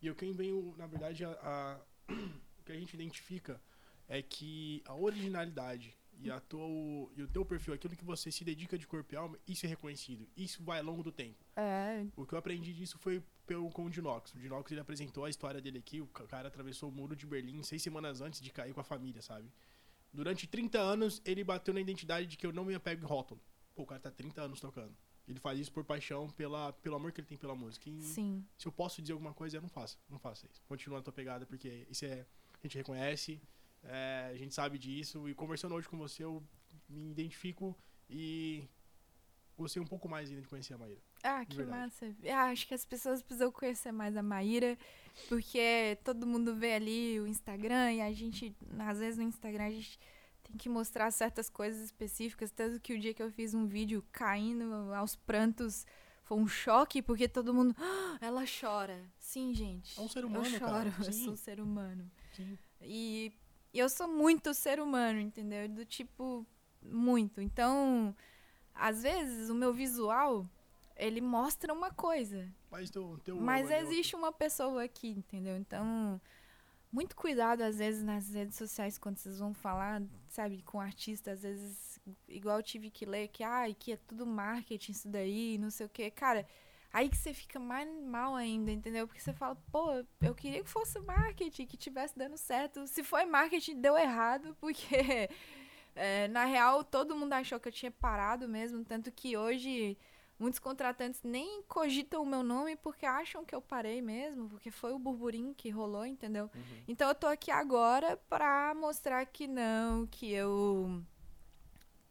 E eu quem venho, na verdade, a, a- o que a gente identifica é que a originalidade e, a tua, e o teu perfil, aquilo que você se dedica de corpo e alma, isso é reconhecido. Isso vai ao longo do tempo. É, O que eu aprendi disso foi pelo, com o Dinox. O Dinox ele apresentou a história dele aqui. O ca- cara atravessou o muro de Berlim seis semanas antes de cair com a família, sabe? Durante 30 anos, ele bateu na identidade de que eu não me apego em rótulo. Pô, o cara tá 30 anos tocando. Ele faz isso por paixão, pela, pelo amor que ele tem pela música. E sim. se eu posso dizer alguma coisa, eu não faço. Não faça isso. Continua na tua pegada, porque isso é. A gente reconhece, é, a gente sabe disso. E conversando hoje com você, eu me identifico e gostei um pouco mais ainda de conhecer a Maíra. Ah, que verdade. massa. Ah, acho que as pessoas precisam conhecer mais a Maíra, porque todo mundo vê ali o Instagram e a gente, às vezes no Instagram, a gente tem que mostrar certas coisas específicas. Tanto que o dia que eu fiz um vídeo caindo aos prantos foi um choque, porque todo mundo. "Ah, ela chora. Sim, gente. É um ser humano, eu cara. choro, eu Sim. sou um ser humano. Sim. E eu sou muito ser humano, entendeu? Do tipo, muito. Então, às vezes, o meu visual, ele mostra uma coisa. Mas Mas existe uma pessoa aqui, entendeu? Então, muito cuidado, às vezes, nas redes sociais, quando vocês vão falar, sabe, com artista, às vezes, igual eu tive que ler, que, ai, que é tudo marketing isso daí, não sei o quê. Cara, aí que você fica mais mal ainda, entendeu? Porque você fala, pô, eu queria que fosse marketing, que tivesse dando certo. Se foi marketing, deu errado, porque, é, na real, todo mundo achou que eu tinha parado mesmo, tanto que hoje muitos contratantes nem cogitam o meu nome porque acham que eu parei mesmo, porque foi o burburinho que rolou, entendeu? Uhum. Então eu tô aqui agora pra mostrar que não, que eu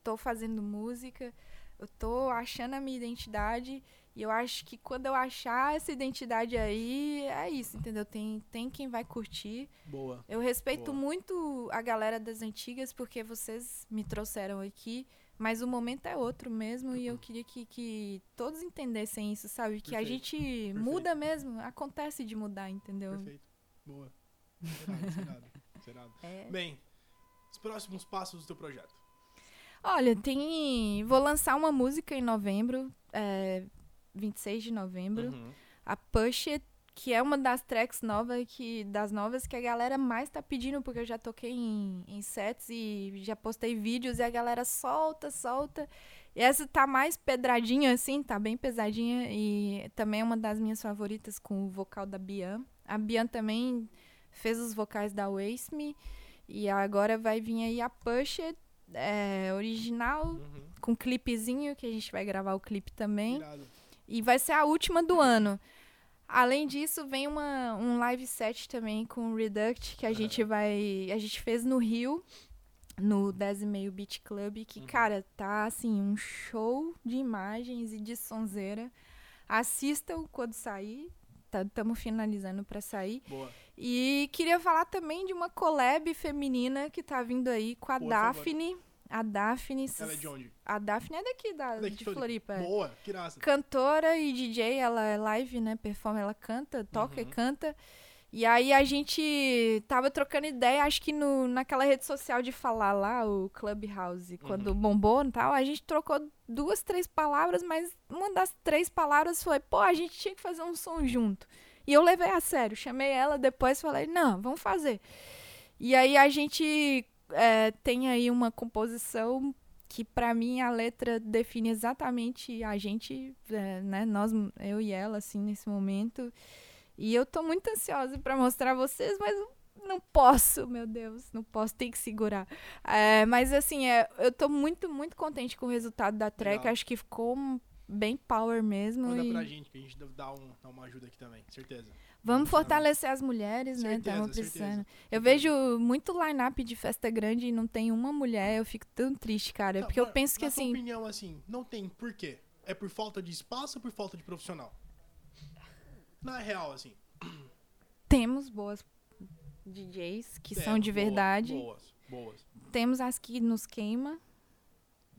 tô fazendo música, eu tô achando a minha identidade e eu acho que quando eu achar essa identidade aí, é isso, entendeu? Tem, tem quem vai curtir. Boa. Eu respeito Boa. muito a galera das antigas porque vocês me trouxeram aqui, mas o momento é outro mesmo e eu queria que, que todos entendessem isso, sabe? Que a Perfeito, gente muda mesmo, acontece de mudar, entendeu? Perfeito. Boa. Serado, serado, serado. É. Bem, os próximos passos do teu projeto. Olha, tem. Vou lançar uma música em novembro, é, 26 de novembro. Uhum. A Push It, que é uma das tracks novas que, das novas que a galera mais tá pedindo, porque eu já toquei em, em sets e já postei vídeos e a galera solta, solta. E essa tá mais pedradinha, assim, tá bem pesadinha. E também é uma das minhas favoritas com o vocal da Bian. A Bian também fez os vocais da Waste Me. E agora vai vir aí a Push It, é, original, Uhum. com clipezinho, que a gente vai gravar o clipe também. Irado. E vai ser a última do ano. Além disso, vem uma, um live set também com o Reduct, que a gente vai. A gente fez no Rio, no 10 e meio Beach Club, que, Uhum. cara, tá assim, um show de imagens e de sonzeira. Assistam quando sair. Estamos finalizando pra sair. Boa. E queria falar também de uma collab feminina que tá vindo aí com a Por favor. A Daphne. Ela é de onde? A Daphne é daqui, da, Daqui de Floripa. é. Boa, que graça. Cantora e DJ, ela é live, né? Performa, ela canta, toca e Uhum. canta. E aí a gente tava trocando ideia, acho que no, naquela rede social de falar lá, o Clubhouse, quando Uhum. bombou e tal, a gente trocou duas, três palavras, mas uma das três palavras foi, pô, a gente tinha que fazer um som junto. E eu levei a sério, chamei ela depois falei, não, vamos fazer. E aí a gente é, tem aí uma composição que pra mim a letra define exatamente a gente, é, né, nós, eu e ela, assim, nesse momento. E eu tô muito ansiosa pra mostrar a vocês, mas não posso, meu Deus, não posso, tem que segurar. É, mas assim, é, eu tô muito, muito contente com o resultado da track, Legal. acho que ficou bem power mesmo. Manda e pra gente, que a gente dá, um, dá uma ajuda aqui também, certeza. Vamos fortalecer as mulheres, né? Certeza. precisando. Eu vejo muito line-up de festa grande e não tem uma mulher, eu fico tão triste, cara. Não, porque eu na- penso que na assim. opinião, assim, não tem por quê? É por falta de espaço ou por falta de profissional? Na real, assim. Temos boas DJs que é, são de verdade. Boas, boas. Temos as que nos queima.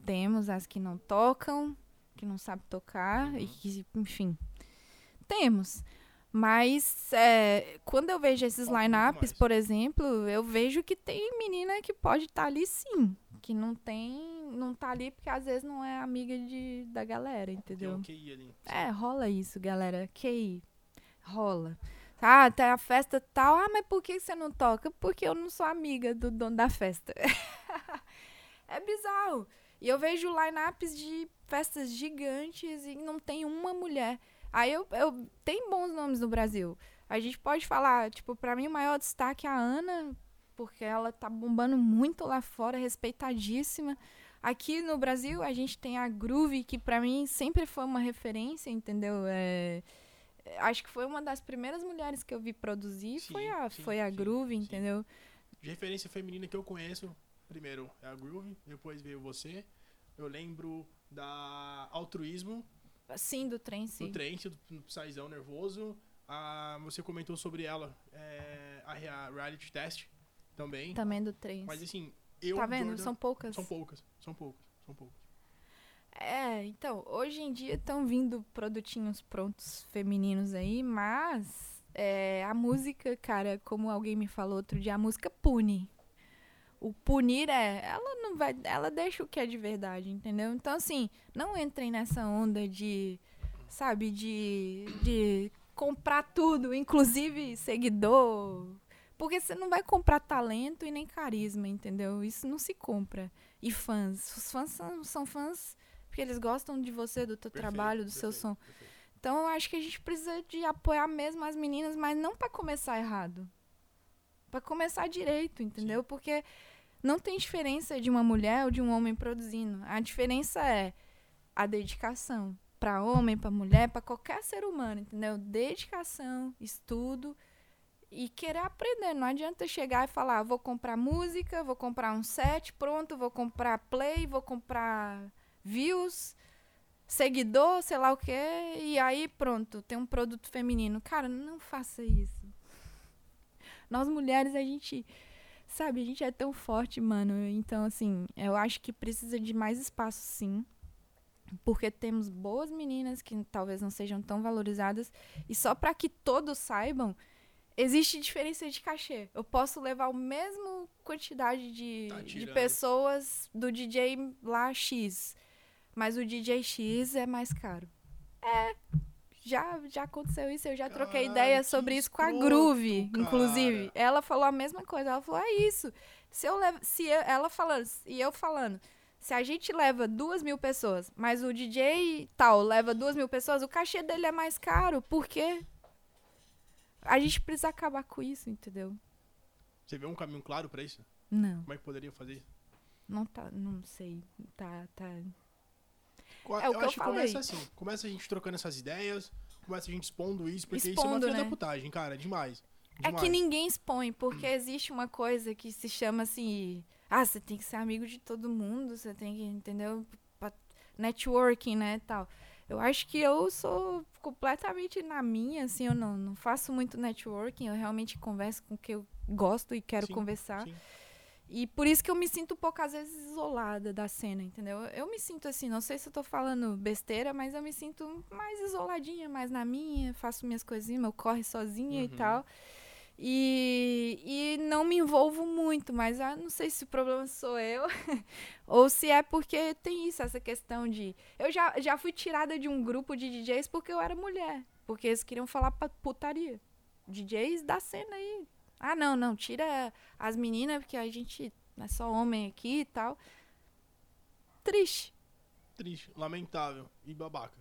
Temos as que não tocam, que não sabem tocar e Uhum. que, enfim. Temos. Mas é, quando eu vejo esses lineups, por exemplo, eu vejo que tem menina que pode estar ali sim. Que não tem. Não tá ali porque às vezes não é amiga de, da galera, Tem entendeu? um QI ali. É, rola isso, galera. Que rola. Ah, até a festa tal. Ah, mas por que você não toca? Porque eu não sou amiga do dono da festa. é bizarro. E eu vejo lineups de festas gigantes e não tem uma mulher. Aí eu, eu tem bons nomes no Brasil. A gente pode falar, tipo, pra mim o maior destaque é a Ana, porque ela tá bombando muito lá fora, respeitadíssima. Aqui no Brasil a gente tem a Groove, que pra mim sempre foi uma referência, entendeu? É, acho que foi uma das primeiras mulheres que eu vi produzir, Sim, foi a, sim, foi a sim, Groove, entendeu? De referência feminina que eu conheço, primeiro é a Groove, depois veio você. Eu lembro da Altruísmo, Sim, do trem, do sim. Do, do Saizão Nervoso. Ah, você comentou sobre ela, é, a, rea- reality test também. Também do trem. Mas assim, Eu, tá vendo? Jordan, São poucas. São poucas, são poucas, são poucas. É, então, hoje em dia estão vindo produtinhos prontos femininos aí, mas é, a música, cara, como alguém me falou outro dia, a música pune. O punir é, ela não vai, ela deixa o que é de verdade, entendeu? Então, assim, não entrem nessa onda de, sabe, de, de comprar tudo, inclusive seguidor, porque você não vai comprar talento e nem carisma, entendeu? Isso não se compra. E fãs, os fãs são, são fãs porque eles gostam de você, do teu Perfeito, trabalho, do seu perfeito, som. perfeito. Então eu acho que a gente precisa de apoiar mesmo as meninas, mas não pra começar errado. Pra começar direito, entendeu? Porque não tem diferença de uma mulher ou de um homem produzindo. A diferença é a dedicação. Pra homem, pra mulher, pra qualquer ser humano, entendeu? Dedicação, estudo e querer aprender. Não adianta chegar e falar, vou comprar música, vou comprar um set, pronto, vou comprar play, vou comprar views, seguidor, sei lá o quê, e aí pronto, tem um produto feminino. Cara, não faça isso. Nós mulheres, a gente, sabe, a gente é tão forte, mano. Então, assim, eu acho que precisa de mais espaço, sim. Porque temos boas meninas que talvez não sejam tão valorizadas. E só para que todos saibam, existe diferença de cachê. Eu posso levar o mesmo quantidade de, Tá de pessoas do DJ lá X. Mas o DJ X é mais caro. É. Já, já aconteceu isso, eu já troquei Caralho, ideia sobre isso com a Groove, cara. inclusive. Ela falou a mesma coisa. Ela falou: é isso. Se eu levo. Se eu- ela falando, e eu falando. Se a gente leva duas mil pessoas, mas o DJ tal leva duas mil pessoas, o cachê dele é mais caro. Por quê? A gente precisa acabar com isso, entendeu? Você vê um caminho claro pra isso? Não, Como é que poderia fazer? não tá. Não sei. Tá, tá. É o que eu acho que começa falei. assim. Começa a gente trocando essas ideias, começa a gente expondo isso, porque Expondo, isso é uma filha né? da putagem, cara. Demais. É Demais. que ninguém expõe, porque existe uma coisa que se chama assim. Ah, você tem que ser amigo de todo mundo, você tem que, entendeu? Networking, né, tal. Eu acho que eu sou completamente na minha, assim, eu não, não faço muito networking, eu realmente converso com quem eu gosto e quero Sim, conversar. sim. E por isso que eu me sinto um pouco, às vezes, isolada da cena, entendeu? Eu me sinto assim, não sei se eu tô falando besteira, mas eu me sinto mais isoladinha, mais na minha, faço minhas coisinhas, meu corre sozinha e Uhum. tal. E, e não me envolvo muito, mas eu não sei se o problema sou eu ou se é porque tem isso, essa questão de. Eu já, já fui tirada de um grupo de DJs porque eu era mulher. Porque eles queriam falar putaria. DJs da cena aí. Ah, não, não, tira as meninas, porque a gente é só homem aqui e tal. Triste. Triste, lamentável e babaca,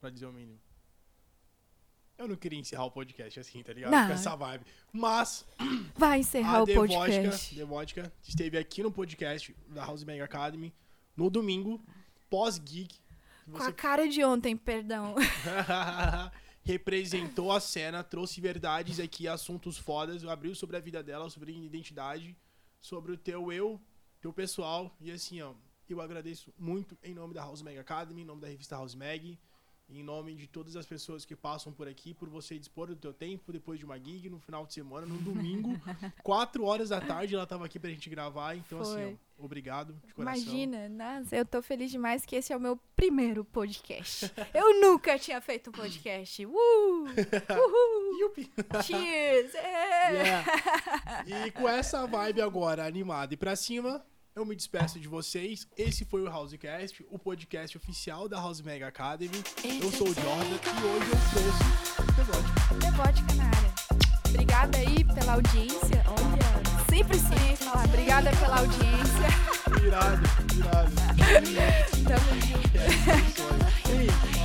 pra dizer o mínimo. Eu não queria encerrar o podcast assim, tá ligado? Não. Com essa vibe. Mas Vai encerrar a o The podcast. Vodka, The Vodka esteve aqui no podcast da House Mega Academy no domingo, pós-geek. Com a cara de ontem, perdão. representou a cena, trouxe verdades aqui, assuntos fodas, abriu sobre a vida dela, sobre identidade, sobre o teu eu, teu pessoal. E assim, ó, eu agradeço muito em nome da House Mag Academy, em nome da revista House Mag, em nome de todas as pessoas que passam por aqui, por você dispor do teu tempo depois de uma gig, no final de semana, no domingo, 4 horas da tarde, ela tava aqui pra gente gravar. Então, assim, Foi. ó, obrigado de coração. Imagina, nossa, eu tô feliz demais que esse é o meu primeiro podcast. Eu nunca tinha feito um podcast. Uh! Uhul! Yupi! Cheers! É. Yeah. E com essa vibe agora animada e pra cima, eu me despeço de vocês. Esse foi o Housecast, o podcast oficial da House Mega Academy. Eu sou o Jordan e hoje eu trouxe Devote. Devote Canária. Obrigada aí pela audiência. Olha, sempre sim. falar. Obrigada pela audiência. Irado, irado. Tamo junto. É,